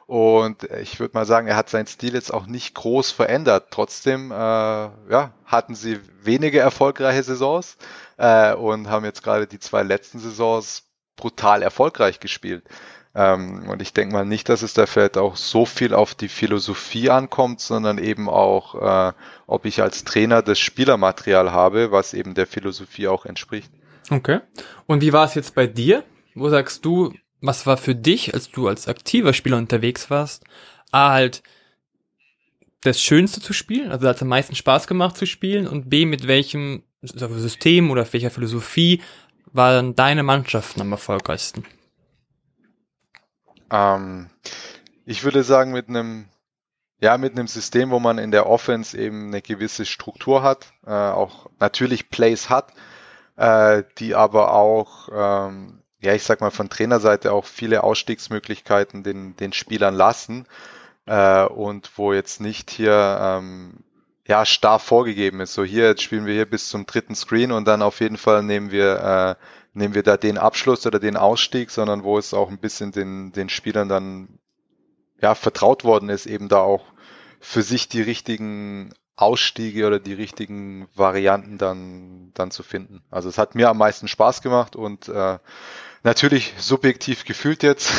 Und ich würde mal sagen, er hat seinen Stil jetzt auch nicht groß verändert. Trotzdem äh, ja, hatten sie wenige erfolgreiche Saisons äh, und haben jetzt gerade die zwei letzten Saisons brutal erfolgreich gespielt. Ähm, und ich denke mal nicht, dass es da vielleicht auch so viel auf die Philosophie ankommt, sondern eben auch, äh, ob ich als Trainer das Spielermaterial habe, was eben der Philosophie auch entspricht. Okay. Und wie war es jetzt bei dir? Wo sagst du, was war für dich, als du als aktiver Spieler unterwegs warst, A halt das Schönste zu spielen, also hat es am meisten Spaß gemacht zu spielen und B mit welchem System oder welcher Philosophie waren deine Mannschaften am erfolgreichsten? Ähm, ich würde sagen, mit einem ja, mit einem System, wo man in der Offense eben eine gewisse Struktur hat, äh, auch natürlich Plays hat, äh, die aber auch, ähm, ja, ich sag mal von Trainerseite auch viele Ausstiegsmöglichkeiten den, den Spielern lassen äh, und wo jetzt nicht hier ähm, ja starr vorgegeben ist. So hier jetzt spielen wir hier bis zum dritten Screen und dann auf jeden Fall nehmen wir äh, nehmen wir da den Abschluss oder den Ausstieg, sondern wo es auch ein bisschen den, den Spielern dann ja, vertraut worden ist, eben da auch für sich die richtigen Ausstiege oder die richtigen Varianten dann, dann zu finden. Also es hat mir am meisten Spaß gemacht und äh, natürlich subjektiv gefühlt jetzt,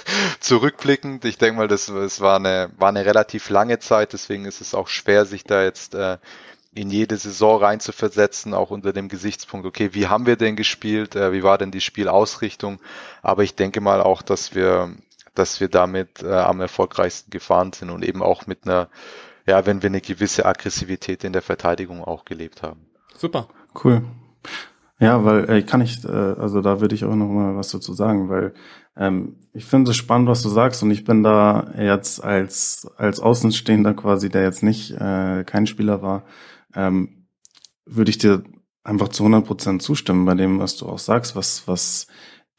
(laughs) zurückblickend. Ich denke mal, das, das war, eine, war eine relativ lange Zeit, deswegen ist es auch schwer, sich da jetzt äh, in jede Saison reinzuversetzen, auch unter dem Gesichtspunkt, okay, wie haben wir denn gespielt, äh, wie war denn die Spielausrichtung? Aber ich denke mal auch, dass wir, dass wir damit äh, am erfolgreichsten gefahren sind und eben auch mit einer, ja, wenn wir eine gewisse Aggressivität in der Verteidigung auch gelebt haben. Super. Cool. Ja, weil äh, kann ich, äh, also da würde ich auch noch mal was dazu sagen, weil ähm, ich finde es spannend, was du sagst und ich bin da jetzt als als Außenstehender quasi, der jetzt nicht äh, kein Spieler war, ähm, würde ich dir einfach zu 100 Prozent zustimmen bei dem, was du auch sagst, was, was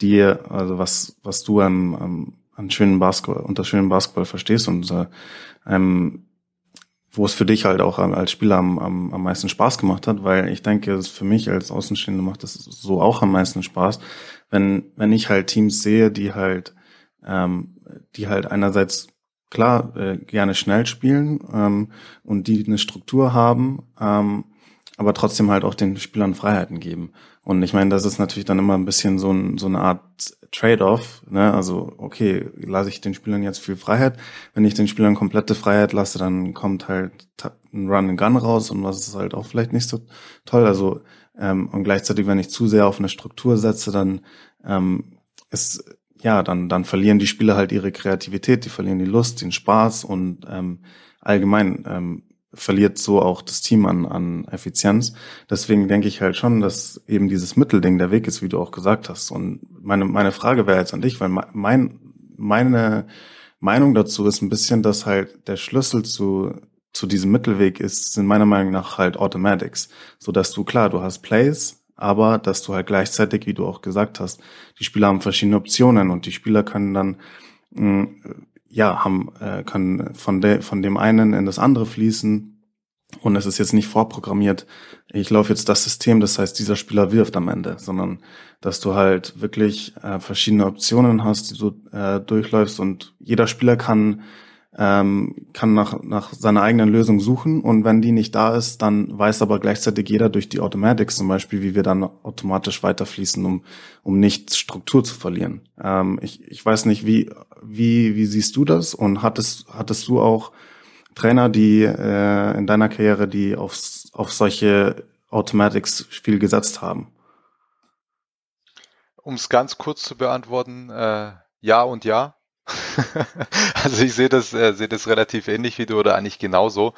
dir, also was, was du an, an, an schönen Basketball, unter schönen Basketball verstehst und äh, ähm, wo es für dich halt auch als Spieler am, am, am meisten Spaß gemacht hat, weil ich denke, es für mich als Außenstehender macht es so auch am meisten Spaß, wenn, wenn ich halt Teams sehe, die halt, ähm, die halt einerseits klar äh, gerne schnell spielen ähm, und die eine Struktur haben, ähm, aber trotzdem halt auch den Spielern Freiheiten geben. Und ich meine, das ist natürlich dann immer ein bisschen so, ein, so eine Art Trade-off. Ne? Also, okay, lasse ich den Spielern jetzt viel Freiheit. Wenn ich den Spielern komplette Freiheit lasse, dann kommt halt ein Run and Gun raus und was ist halt auch vielleicht nicht so toll. Also, ähm, und gleichzeitig, wenn ich zu sehr auf eine Struktur setze, dann ähm, ist ja, dann, dann verlieren die Spieler halt ihre Kreativität, die verlieren die Lust, den Spaß und ähm, allgemein ähm, verliert so auch das Team an, an Effizienz. Deswegen denke ich halt schon, dass eben dieses Mittelding der Weg ist, wie du auch gesagt hast. Und meine, meine Frage wäre jetzt an dich, weil mein, meine Meinung dazu ist ein bisschen, dass halt der Schlüssel zu, zu diesem Mittelweg ist, sind meiner Meinung nach halt Automatics. So dass du, klar, du hast Plays, aber dass du halt gleichzeitig, wie du auch gesagt hast, die Spieler haben verschiedene Optionen und die Spieler können dann mh, ja, haben, äh, können von, der, von dem einen in das andere fließen. Und es ist jetzt nicht vorprogrammiert, ich laufe jetzt das System, das heißt, dieser Spieler wirft am Ende, sondern dass du halt wirklich äh, verschiedene Optionen hast, die du äh, durchläufst und jeder Spieler kann ähm, kann nach, nach seiner eigenen Lösung suchen und wenn die nicht da ist, dann weiß aber gleichzeitig jeder durch die Automatics zum Beispiel, wie wir dann automatisch weiterfließen, um, um nicht Struktur zu verlieren. Ähm, ich, ich weiß nicht, wie, wie, wie siehst du das und hattest, hattest du auch Trainer, die äh, in deiner Karriere, die auf, auf solche Automatics viel gesetzt haben? Um es ganz kurz zu beantworten, äh, ja und ja. (laughs) also ich sehe das, äh, sehe das relativ ähnlich wie du oder eigentlich genauso.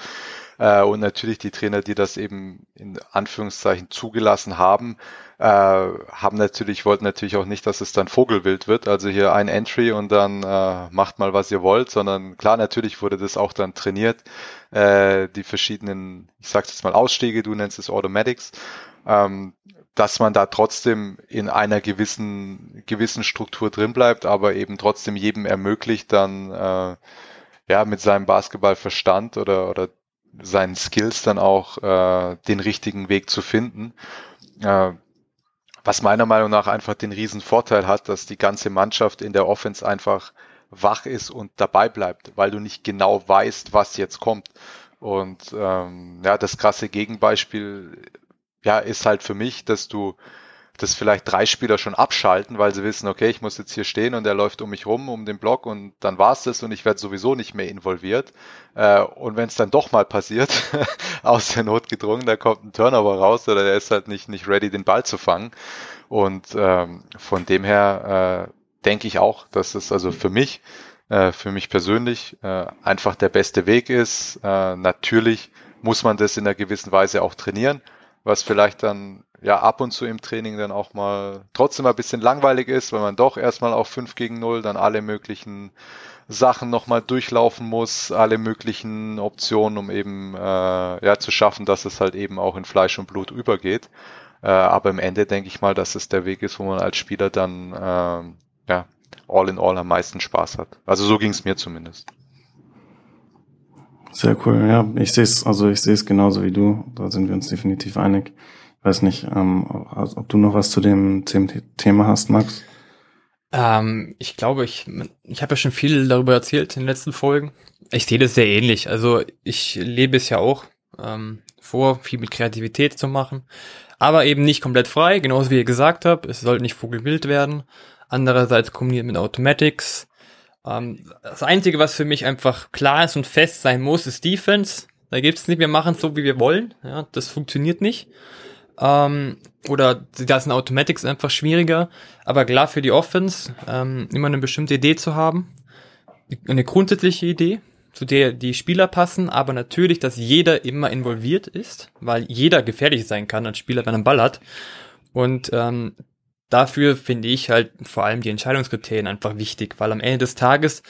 Äh, und natürlich die Trainer, die das eben in Anführungszeichen zugelassen haben, äh, haben natürlich, wollten natürlich auch nicht, dass es dann Vogelwild wird. Also hier ein Entry und dann äh, macht mal, was ihr wollt, sondern klar, natürlich wurde das auch dann trainiert. Äh, die verschiedenen, ich sag's jetzt mal Ausstiege, du nennst es Automatics. Ähm, dass man da trotzdem in einer gewissen, gewissen Struktur drin bleibt, aber eben trotzdem jedem ermöglicht, dann äh, ja mit seinem Basketballverstand oder, oder seinen Skills dann auch äh, den richtigen Weg zu finden. Äh, was meiner Meinung nach einfach den riesen Vorteil hat, dass die ganze Mannschaft in der Offense einfach wach ist und dabei bleibt, weil du nicht genau weißt, was jetzt kommt. Und ähm, ja, das krasse Gegenbeispiel ja, ist halt für mich, dass du dass vielleicht drei Spieler schon abschalten, weil sie wissen, okay, ich muss jetzt hier stehen und er läuft um mich rum, um den Block und dann war's das und ich werde sowieso nicht mehr involviert. Äh, und wenn es dann doch mal passiert, (laughs) aus der Not gedrungen, da kommt ein Turnover raus oder der ist halt nicht, nicht ready, den Ball zu fangen. Und ähm, von dem her äh, denke ich auch, dass es also für mich, äh, für mich persönlich äh, einfach der beste Weg ist. Äh, natürlich muss man das in einer gewissen Weise auch trainieren was vielleicht dann ja ab und zu im Training dann auch mal trotzdem ein bisschen langweilig ist, weil man doch erstmal auf 5 gegen 0 dann alle möglichen Sachen nochmal durchlaufen muss, alle möglichen Optionen, um eben äh, ja zu schaffen, dass es halt eben auch in Fleisch und Blut übergeht. Äh, aber im Ende denke ich mal, dass es der Weg ist, wo man als Spieler dann äh, ja all in all am meisten Spaß hat. Also so ging es mir zumindest. Sehr cool, ja. Ich sehe es, also ich sehe genauso wie du. Da sind wir uns definitiv einig. Ich weiß nicht, ähm, ob du noch was zu dem Thema hast, Max? Ähm, ich glaube, ich, ich habe ja schon viel darüber erzählt in den letzten Folgen. Ich sehe das sehr ähnlich. Also ich lebe es ja auch ähm, vor, viel mit Kreativität zu machen, aber eben nicht komplett frei, genauso wie ihr gesagt habt. Es sollte nicht vogelwild werden. Andererseits kombiniert mit Automatics. Ähm, das Einzige, was für mich einfach klar ist und fest sein muss, ist Defense. Da gibt's nicht, wir machen so, wie wir wollen. Ja, das funktioniert nicht. Ähm, oder da sind Automatics einfach schwieriger. Aber klar für die Offense ähm, immer eine bestimmte Idee zu haben. Eine grundsätzliche Idee, zu der die Spieler passen, aber natürlich, dass jeder immer involviert ist, weil jeder gefährlich sein kann als Spieler, wenn er einen Ball hat. Und ähm, dafür finde ich halt vor allem die Entscheidungskriterien einfach wichtig, weil am Ende des Tages,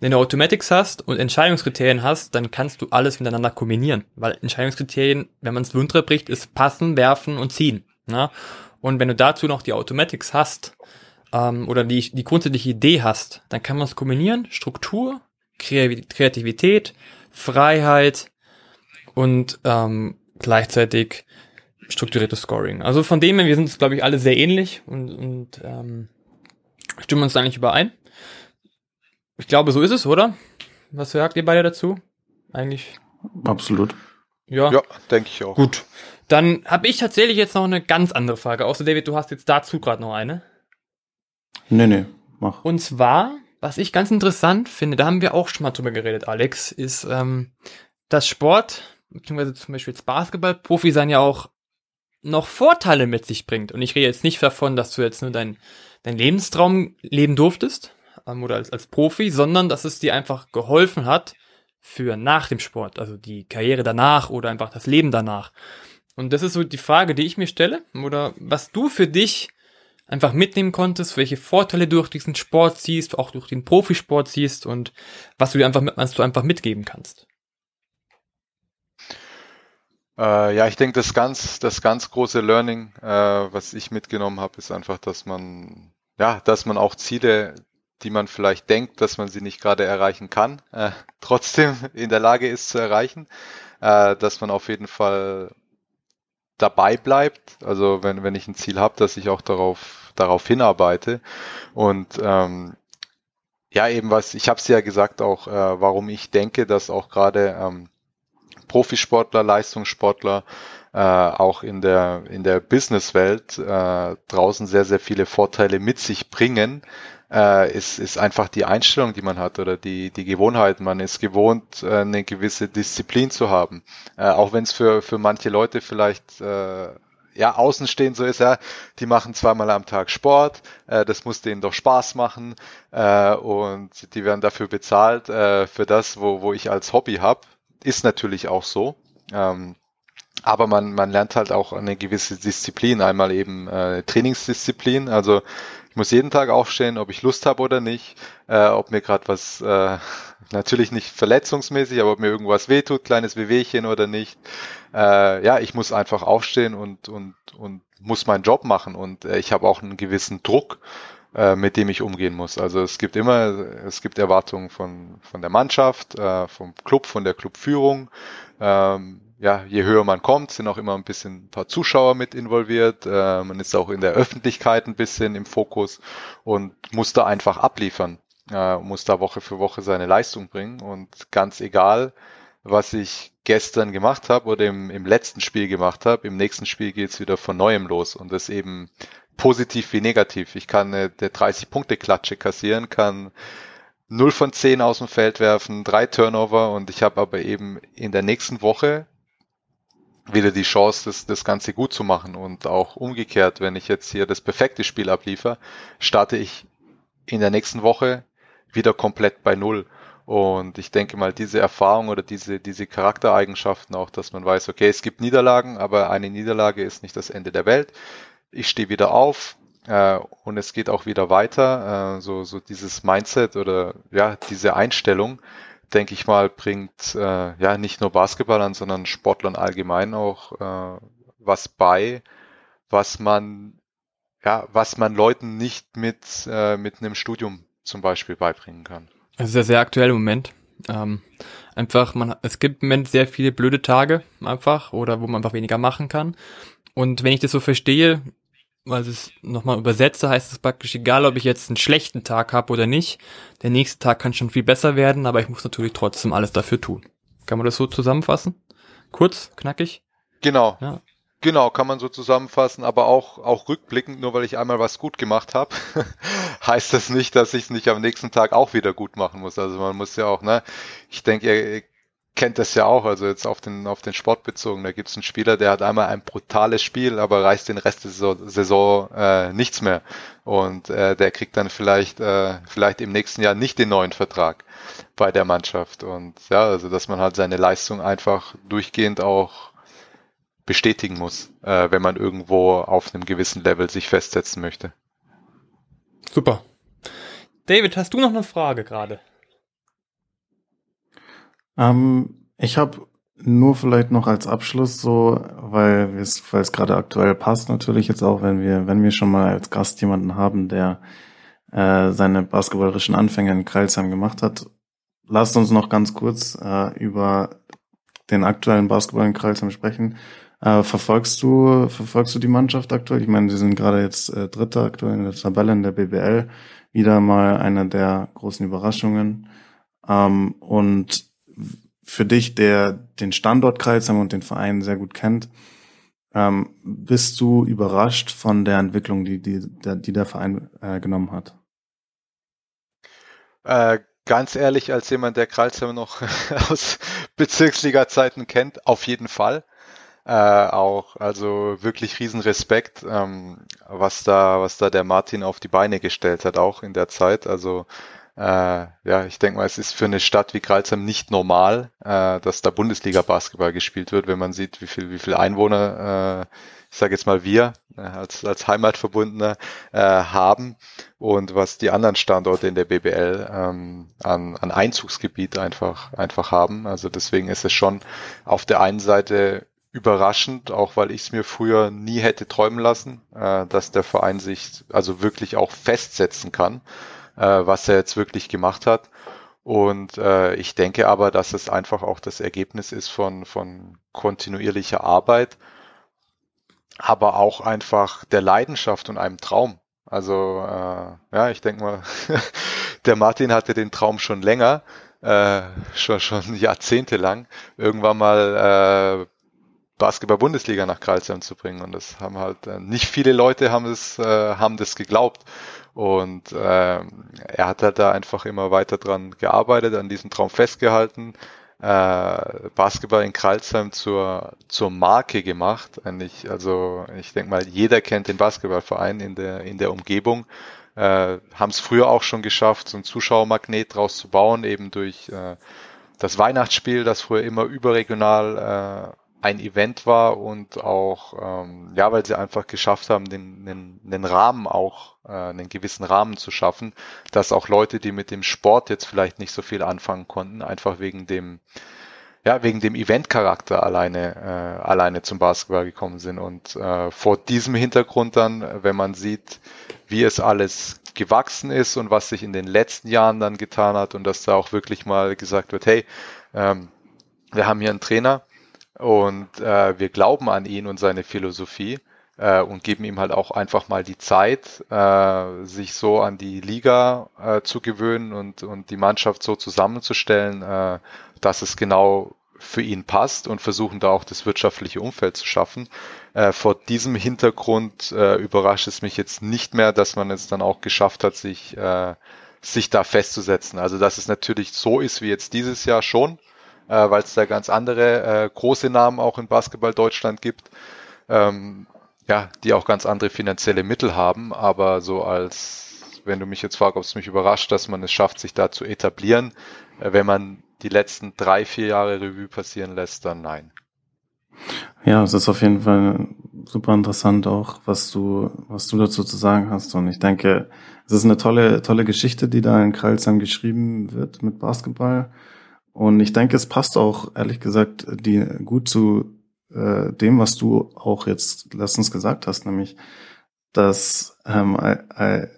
wenn du Automatics hast und Entscheidungskriterien hast, dann kannst du alles miteinander kombinieren, weil Entscheidungskriterien, wenn man es runterbricht, ist passen, werfen und ziehen. Ne? Und wenn du dazu noch die Automatics hast ähm, oder die, die grundsätzliche Idee hast, dann kann man es kombinieren, Struktur, Kreativität, Freiheit und ähm, gleichzeitig strukturiertes Scoring. Also von dem her, wir sind, glaube ich, alle sehr ähnlich und, und ähm, stimmen uns da nicht überein. Ich glaube, so ist es, oder? Was sagt ihr beide dazu? Eigentlich. Absolut. Ja. Ja, denke ich auch. Gut. Dann habe ich tatsächlich jetzt noch eine ganz andere Frage. Außer David, du hast jetzt dazu gerade noch eine. Nee, nee, mach. Und zwar, was ich ganz interessant finde, da haben wir auch schon mal drüber geredet, Alex, ist, ähm, dass Sport, beziehungsweise zum Beispiel jetzt Basketball, Profi sein ja auch noch Vorteile mit sich bringt. Und ich rede jetzt nicht davon, dass du jetzt nur dein, dein Lebenstraum leben durftest ähm, oder als, als Profi, sondern dass es dir einfach geholfen hat für nach dem Sport, also die Karriere danach oder einfach das Leben danach. Und das ist so die Frage, die ich mir stelle oder was du für dich einfach mitnehmen konntest, welche Vorteile du durch diesen Sport siehst, auch durch den Profisport siehst und was du dir einfach, was du einfach mitgeben kannst. Äh, ja, ich denke, das ganz, das ganz große Learning, äh, was ich mitgenommen habe, ist einfach, dass man, ja, dass man auch Ziele, die man vielleicht denkt, dass man sie nicht gerade erreichen kann, äh, (laughs) trotzdem in der Lage ist zu erreichen, äh, dass man auf jeden Fall dabei bleibt. Also wenn, wenn ich ein Ziel habe, dass ich auch darauf, darauf hinarbeite. Und ähm, ja, eben was, ich habe es ja gesagt auch, äh, warum ich denke, dass auch gerade ähm, Profisportler, Leistungssportler äh, auch in der in der Businesswelt äh, draußen sehr sehr viele Vorteile mit sich bringen, äh, ist ist einfach die Einstellung, die man hat oder die die Gewohnheit. Man ist gewohnt, äh, eine gewisse Disziplin zu haben, äh, auch wenn es für für manche Leute vielleicht äh, ja, außenstehend so ist, ja, die machen zweimal am Tag Sport, äh, das muss denen doch Spaß machen äh, und die werden dafür bezahlt, äh, für das, wo, wo ich als Hobby habe ist natürlich auch so. Ähm, aber man, man lernt halt auch eine gewisse Disziplin, einmal eben äh, Trainingsdisziplin. Also ich muss jeden Tag aufstehen, ob ich Lust habe oder nicht, äh, ob mir gerade was, äh, (laughs) natürlich nicht verletzungsmäßig, aber ob mir irgendwas wehtut, kleines Wehwehchen oder nicht. Äh, ja, ich muss einfach aufstehen und, und, und muss meinen Job machen und äh, ich habe auch einen gewissen Druck äh, mit dem ich umgehen muss. Also es gibt immer, es gibt Erwartungen von, von der Mannschaft, äh, vom Club, von der Clubführung. Ähm, ja, je höher man kommt, sind auch immer ein bisschen ein paar Zuschauer mit involviert. Äh, man ist auch in der Öffentlichkeit ein bisschen im Fokus und muss da einfach abliefern, äh, muss da Woche für Woche seine Leistung bringen. Und ganz egal, was ich gestern gemacht habe oder im, im letzten Spiel gemacht habe, im nächsten Spiel geht's wieder von neuem los. Und das eben positiv wie negativ. Ich kann der 30-Punkte-Klatsche kassieren, kann 0 von 10 aus dem Feld werfen, drei Turnover und ich habe aber eben in der nächsten Woche wieder die Chance, das, das Ganze gut zu machen. Und auch umgekehrt, wenn ich jetzt hier das perfekte Spiel abliefer, starte ich in der nächsten Woche wieder komplett bei Null. Und ich denke mal, diese Erfahrung oder diese, diese Charaktereigenschaften auch, dass man weiß, okay, es gibt Niederlagen, aber eine Niederlage ist nicht das Ende der Welt ich stehe wieder auf äh, und es geht auch wieder weiter. Äh, so, so dieses Mindset oder ja, diese Einstellung, denke ich mal, bringt äh, ja nicht nur Basketballern, sondern Sportlern allgemein auch äh, was bei, was man ja, was man Leuten nicht mit, äh, mit einem Studium zum Beispiel beibringen kann. Es ist ja sehr aktuell im Moment. Ähm, einfach, man, es gibt im Moment sehr viele blöde Tage einfach oder wo man einfach weniger machen kann. Und wenn ich das so verstehe, weil es nochmal übersetze, heißt es praktisch egal, ob ich jetzt einen schlechten Tag habe oder nicht. Der nächste Tag kann schon viel besser werden, aber ich muss natürlich trotzdem alles dafür tun. Kann man das so zusammenfassen? Kurz, knackig? Genau. Ja. Genau, kann man so zusammenfassen, aber auch, auch rückblickend, nur weil ich einmal was gut gemacht habe, (laughs) heißt das nicht, dass ich es nicht am nächsten Tag auch wieder gut machen muss. Also man muss ja auch, ne, ich denke, ihr, kennt das ja auch, also jetzt auf den, auf den Sport bezogen. Da gibt es einen Spieler, der hat einmal ein brutales Spiel, aber reißt den Rest der Saison, Saison äh, nichts mehr. Und äh, der kriegt dann vielleicht, äh, vielleicht im nächsten Jahr nicht den neuen Vertrag bei der Mannschaft. Und ja, also dass man halt seine Leistung einfach durchgehend auch bestätigen muss, äh, wenn man irgendwo auf einem gewissen Level sich festsetzen möchte. Super. David, hast du noch eine Frage gerade? Ähm, ich habe nur vielleicht noch als Abschluss so, weil es weil es gerade aktuell passt natürlich jetzt auch, wenn wir wenn wir schon mal als Gast jemanden haben, der äh, seine basketballerischen Anfänge in Kreilsheim gemacht hat. Lasst uns noch ganz kurz äh, über den aktuellen Basketball in Kreilsheim sprechen. Äh, verfolgst du verfolgst du die Mannschaft aktuell? Ich meine, sie sind gerade jetzt äh, Dritter aktuell in der Tabelle in der BBL, wieder mal eine der großen Überraschungen. Ähm, und für dich, der den Standort Kreuzheim und den Verein sehr gut kennt, Ähm, bist du überrascht von der Entwicklung, die, die, der, die der Verein äh, genommen hat? Äh, ganz ehrlich, als jemand, der Kreuzheim noch (laughs) aus Bezirksliga-Zeiten kennt, auf jeden Fall. Äh, auch, also wirklich riesen Respekt, ähm, was da, was da der Martin auf die Beine gestellt hat, auch in der Zeit. Also äh, ja, ich denke mal, es ist für eine Stadt wie Kreuzheim nicht normal, äh, dass da Bundesliga-Basketball gespielt wird, wenn man sieht, wie viel, wie viel Einwohner, äh, ich sage jetzt mal wir äh, als, als Heimatverbundener äh, haben und was die anderen Standorte in der BBL ähm, an, an Einzugsgebiet einfach, einfach haben. Also deswegen ist es schon auf der einen Seite überraschend, auch weil ich es mir früher nie hätte träumen lassen, äh, dass der Verein sich also wirklich auch festsetzen kann, äh, was er jetzt wirklich gemacht hat. Und äh, ich denke aber, dass es einfach auch das Ergebnis ist von, von kontinuierlicher Arbeit, aber auch einfach der Leidenschaft und einem Traum. Also äh, ja, ich denke mal, (laughs) der Martin hatte den Traum schon länger, äh, schon schon (laughs) jahrzehntelang, irgendwann mal äh, Basketball-Bundesliga nach Karlsheim zu bringen. Und das haben halt äh, nicht viele Leute haben das, äh, haben das geglaubt. Und äh, er hat halt da einfach immer weiter dran gearbeitet, an diesem Traum festgehalten, äh, Basketball in Kralsheim zur, zur Marke gemacht. Eigentlich, also ich denke mal, jeder kennt den Basketballverein in der, in der Umgebung. Äh, Haben es früher auch schon geschafft, so ein Zuschauermagnet draus zu bauen, eben durch äh, das Weihnachtsspiel, das früher immer überregional äh, ein Event war und auch, ähm, ja, weil sie einfach geschafft haben, den, den, den Rahmen auch, äh, einen gewissen Rahmen zu schaffen, dass auch Leute, die mit dem Sport jetzt vielleicht nicht so viel anfangen konnten, einfach wegen dem, ja, wegen dem Eventcharakter alleine, äh, alleine zum Basketball gekommen sind. Und äh, vor diesem Hintergrund dann, wenn man sieht, wie es alles gewachsen ist und was sich in den letzten Jahren dann getan hat und dass da auch wirklich mal gesagt wird, hey, ähm, wir haben hier einen Trainer, und äh, wir glauben an ihn und seine Philosophie äh, und geben ihm halt auch einfach mal die Zeit, äh, sich so an die Liga äh, zu gewöhnen und, und die Mannschaft so zusammenzustellen, äh, dass es genau für ihn passt und versuchen da auch das wirtschaftliche Umfeld zu schaffen. Äh, vor diesem Hintergrund äh, überrascht es mich jetzt nicht mehr, dass man es dann auch geschafft hat, sich, äh, sich da festzusetzen. Also dass es natürlich so ist wie jetzt dieses Jahr schon, äh, weil es da ganz andere äh, große Namen auch in Basketball Deutschland gibt, ähm, ja, die auch ganz andere finanzielle Mittel haben, aber so als, wenn du mich jetzt fragst, ob es mich überrascht, dass man es schafft, sich da zu etablieren, äh, wenn man die letzten drei, vier Jahre Revue passieren lässt, dann nein. Ja, es ist auf jeden Fall super interessant auch, was du, was du dazu zu sagen hast. Und ich denke, es ist eine tolle, tolle Geschichte, die da in Kreilsheim geschrieben wird mit Basketball. Und ich denke, es passt auch, ehrlich gesagt, die gut zu äh, dem, was du auch jetzt letztens gesagt hast, nämlich, dass ähm, äh,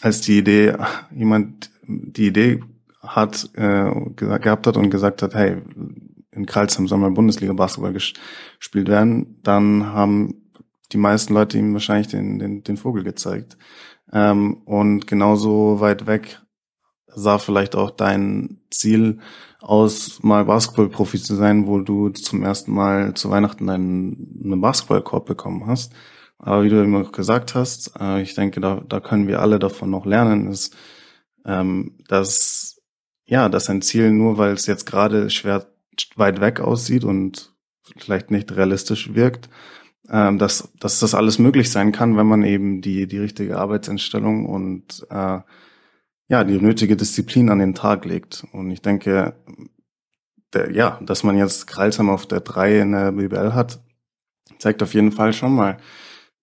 als die Idee, jemand die Idee hat, äh, gehabt hat und gesagt hat, hey, in Karlsheim soll mal Bundesliga Basketball gespielt werden, dann haben die meisten Leute ihm wahrscheinlich den, den, den Vogel gezeigt. Ähm, und genauso weit weg sah vielleicht auch dein Ziel aus, mal Basketballprofi zu sein, wo du zum ersten Mal zu Weihnachten einen, einen Basketballkorb bekommen hast. Aber wie du immer gesagt hast, äh, ich denke, da, da können wir alle davon noch lernen, ist, ähm, dass ja, dass ein Ziel nur, weil es jetzt gerade schwer weit weg aussieht und vielleicht nicht realistisch wirkt, ähm, dass, dass das alles möglich sein kann, wenn man eben die, die richtige Arbeitseinstellung und äh, ja, die nötige Disziplin an den Tag legt. Und ich denke, der, ja, dass man jetzt Kreilsheim auf der 3 in der BBL hat, zeigt auf jeden Fall schon mal,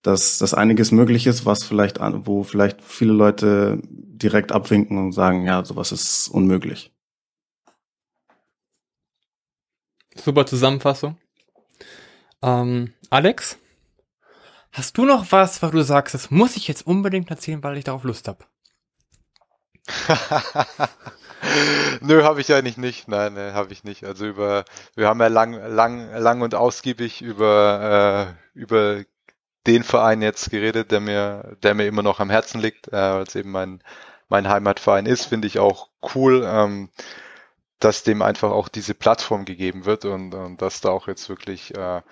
dass das einiges möglich ist, was vielleicht, wo vielleicht viele Leute direkt abwinken und sagen, ja, sowas ist unmöglich. Super Zusammenfassung. Ähm, Alex, hast du noch was, wo du sagst, das muss ich jetzt unbedingt erzählen, weil ich darauf Lust habe? (laughs) Nö, habe ich eigentlich nicht. Nein, nee, habe ich nicht. Also über, wir haben ja lang, lang, lang und ausgiebig über, äh, über den Verein jetzt geredet, der mir, der mir immer noch am Herzen liegt, äh, weil es eben mein, mein Heimatverein ist, finde ich auch cool, ähm, dass dem einfach auch diese Plattform gegeben wird und, und dass da auch jetzt wirklich äh,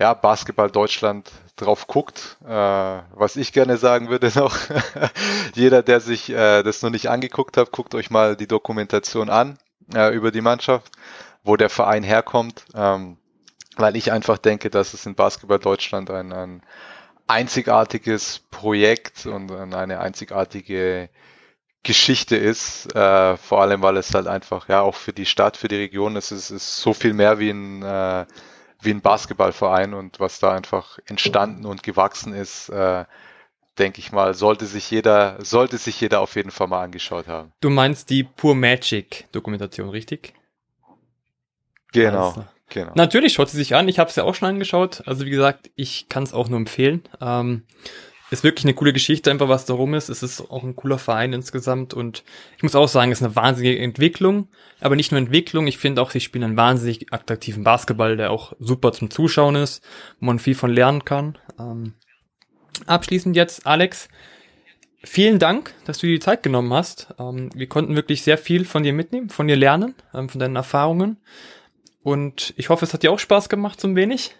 ja, Basketball Deutschland drauf guckt. Äh, was ich gerne sagen würde (laughs) noch, jeder, der sich äh, das noch nicht angeguckt hat, guckt euch mal die Dokumentation an äh, über die Mannschaft, wo der Verein herkommt, ähm, weil ich einfach denke, dass es in Basketball Deutschland ein, ein einzigartiges Projekt und eine einzigartige Geschichte ist, äh, vor allem weil es halt einfach ja auch für die Stadt, für die Region, es ist, ist so viel mehr wie ein äh, wie ein Basketballverein und was da einfach entstanden und gewachsen ist, äh, denke ich mal, sollte sich jeder, sollte sich jeder auf jeden Fall mal angeschaut haben. Du meinst die Pure Magic Dokumentation, richtig? Genau. Also, genau. Natürlich schaut sie sich an. Ich habe es ja auch schon angeschaut. Also wie gesagt, ich kann es auch nur empfehlen. Ähm, ist wirklich eine coole Geschichte, einfach was darum ist. Es ist auch ein cooler Verein insgesamt und ich muss auch sagen, es ist eine wahnsinnige Entwicklung. Aber nicht nur Entwicklung, ich finde auch, sie spielen einen wahnsinnig attraktiven Basketball, der auch super zum Zuschauen ist, wo man viel von lernen kann. Ähm, abschließend jetzt, Alex, vielen Dank, dass du dir die Zeit genommen hast. Ähm, wir konnten wirklich sehr viel von dir mitnehmen, von dir lernen, ähm, von deinen Erfahrungen. Und ich hoffe, es hat dir auch Spaß gemacht, so ein wenig.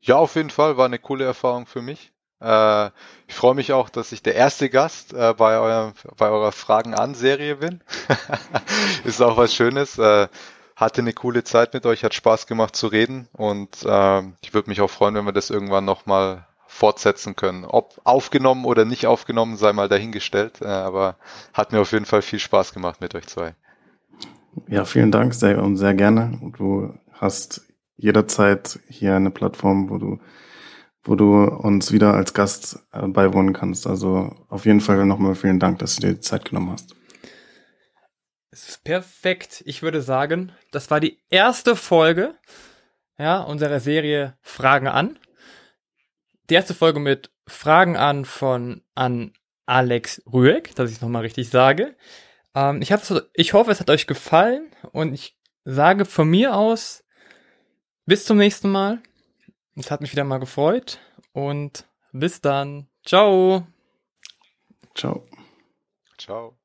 Ja, auf jeden Fall war eine coole Erfahrung für mich. Äh, ich freue mich auch, dass ich der erste Gast äh, bei, eurem, bei eurer Fragen an Serie bin. (laughs) Ist auch was Schönes. Äh, hatte eine coole Zeit mit euch, hat Spaß gemacht zu reden und äh, ich würde mich auch freuen, wenn wir das irgendwann nochmal fortsetzen können. Ob aufgenommen oder nicht aufgenommen, sei mal dahingestellt, aber hat mir auf jeden Fall viel Spaß gemacht mit euch zwei. Ja, vielen Dank, sehr und sehr gerne. Du hast jederzeit hier eine Plattform, wo du, wo du uns wieder als Gast äh, beiwohnen kannst. Also auf jeden Fall nochmal vielen Dank, dass du dir die Zeit genommen hast. Es ist perfekt. Ich würde sagen, das war die erste Folge ja, unserer Serie Fragen an. Die erste Folge mit Fragen an von an Alex Rüegg, dass ich es nochmal richtig sage. Ähm, ich, ich hoffe, es hat euch gefallen und ich sage von mir aus, bis zum nächsten Mal. Es hat mich wieder mal gefreut und bis dann. Ciao. Ciao. Ciao.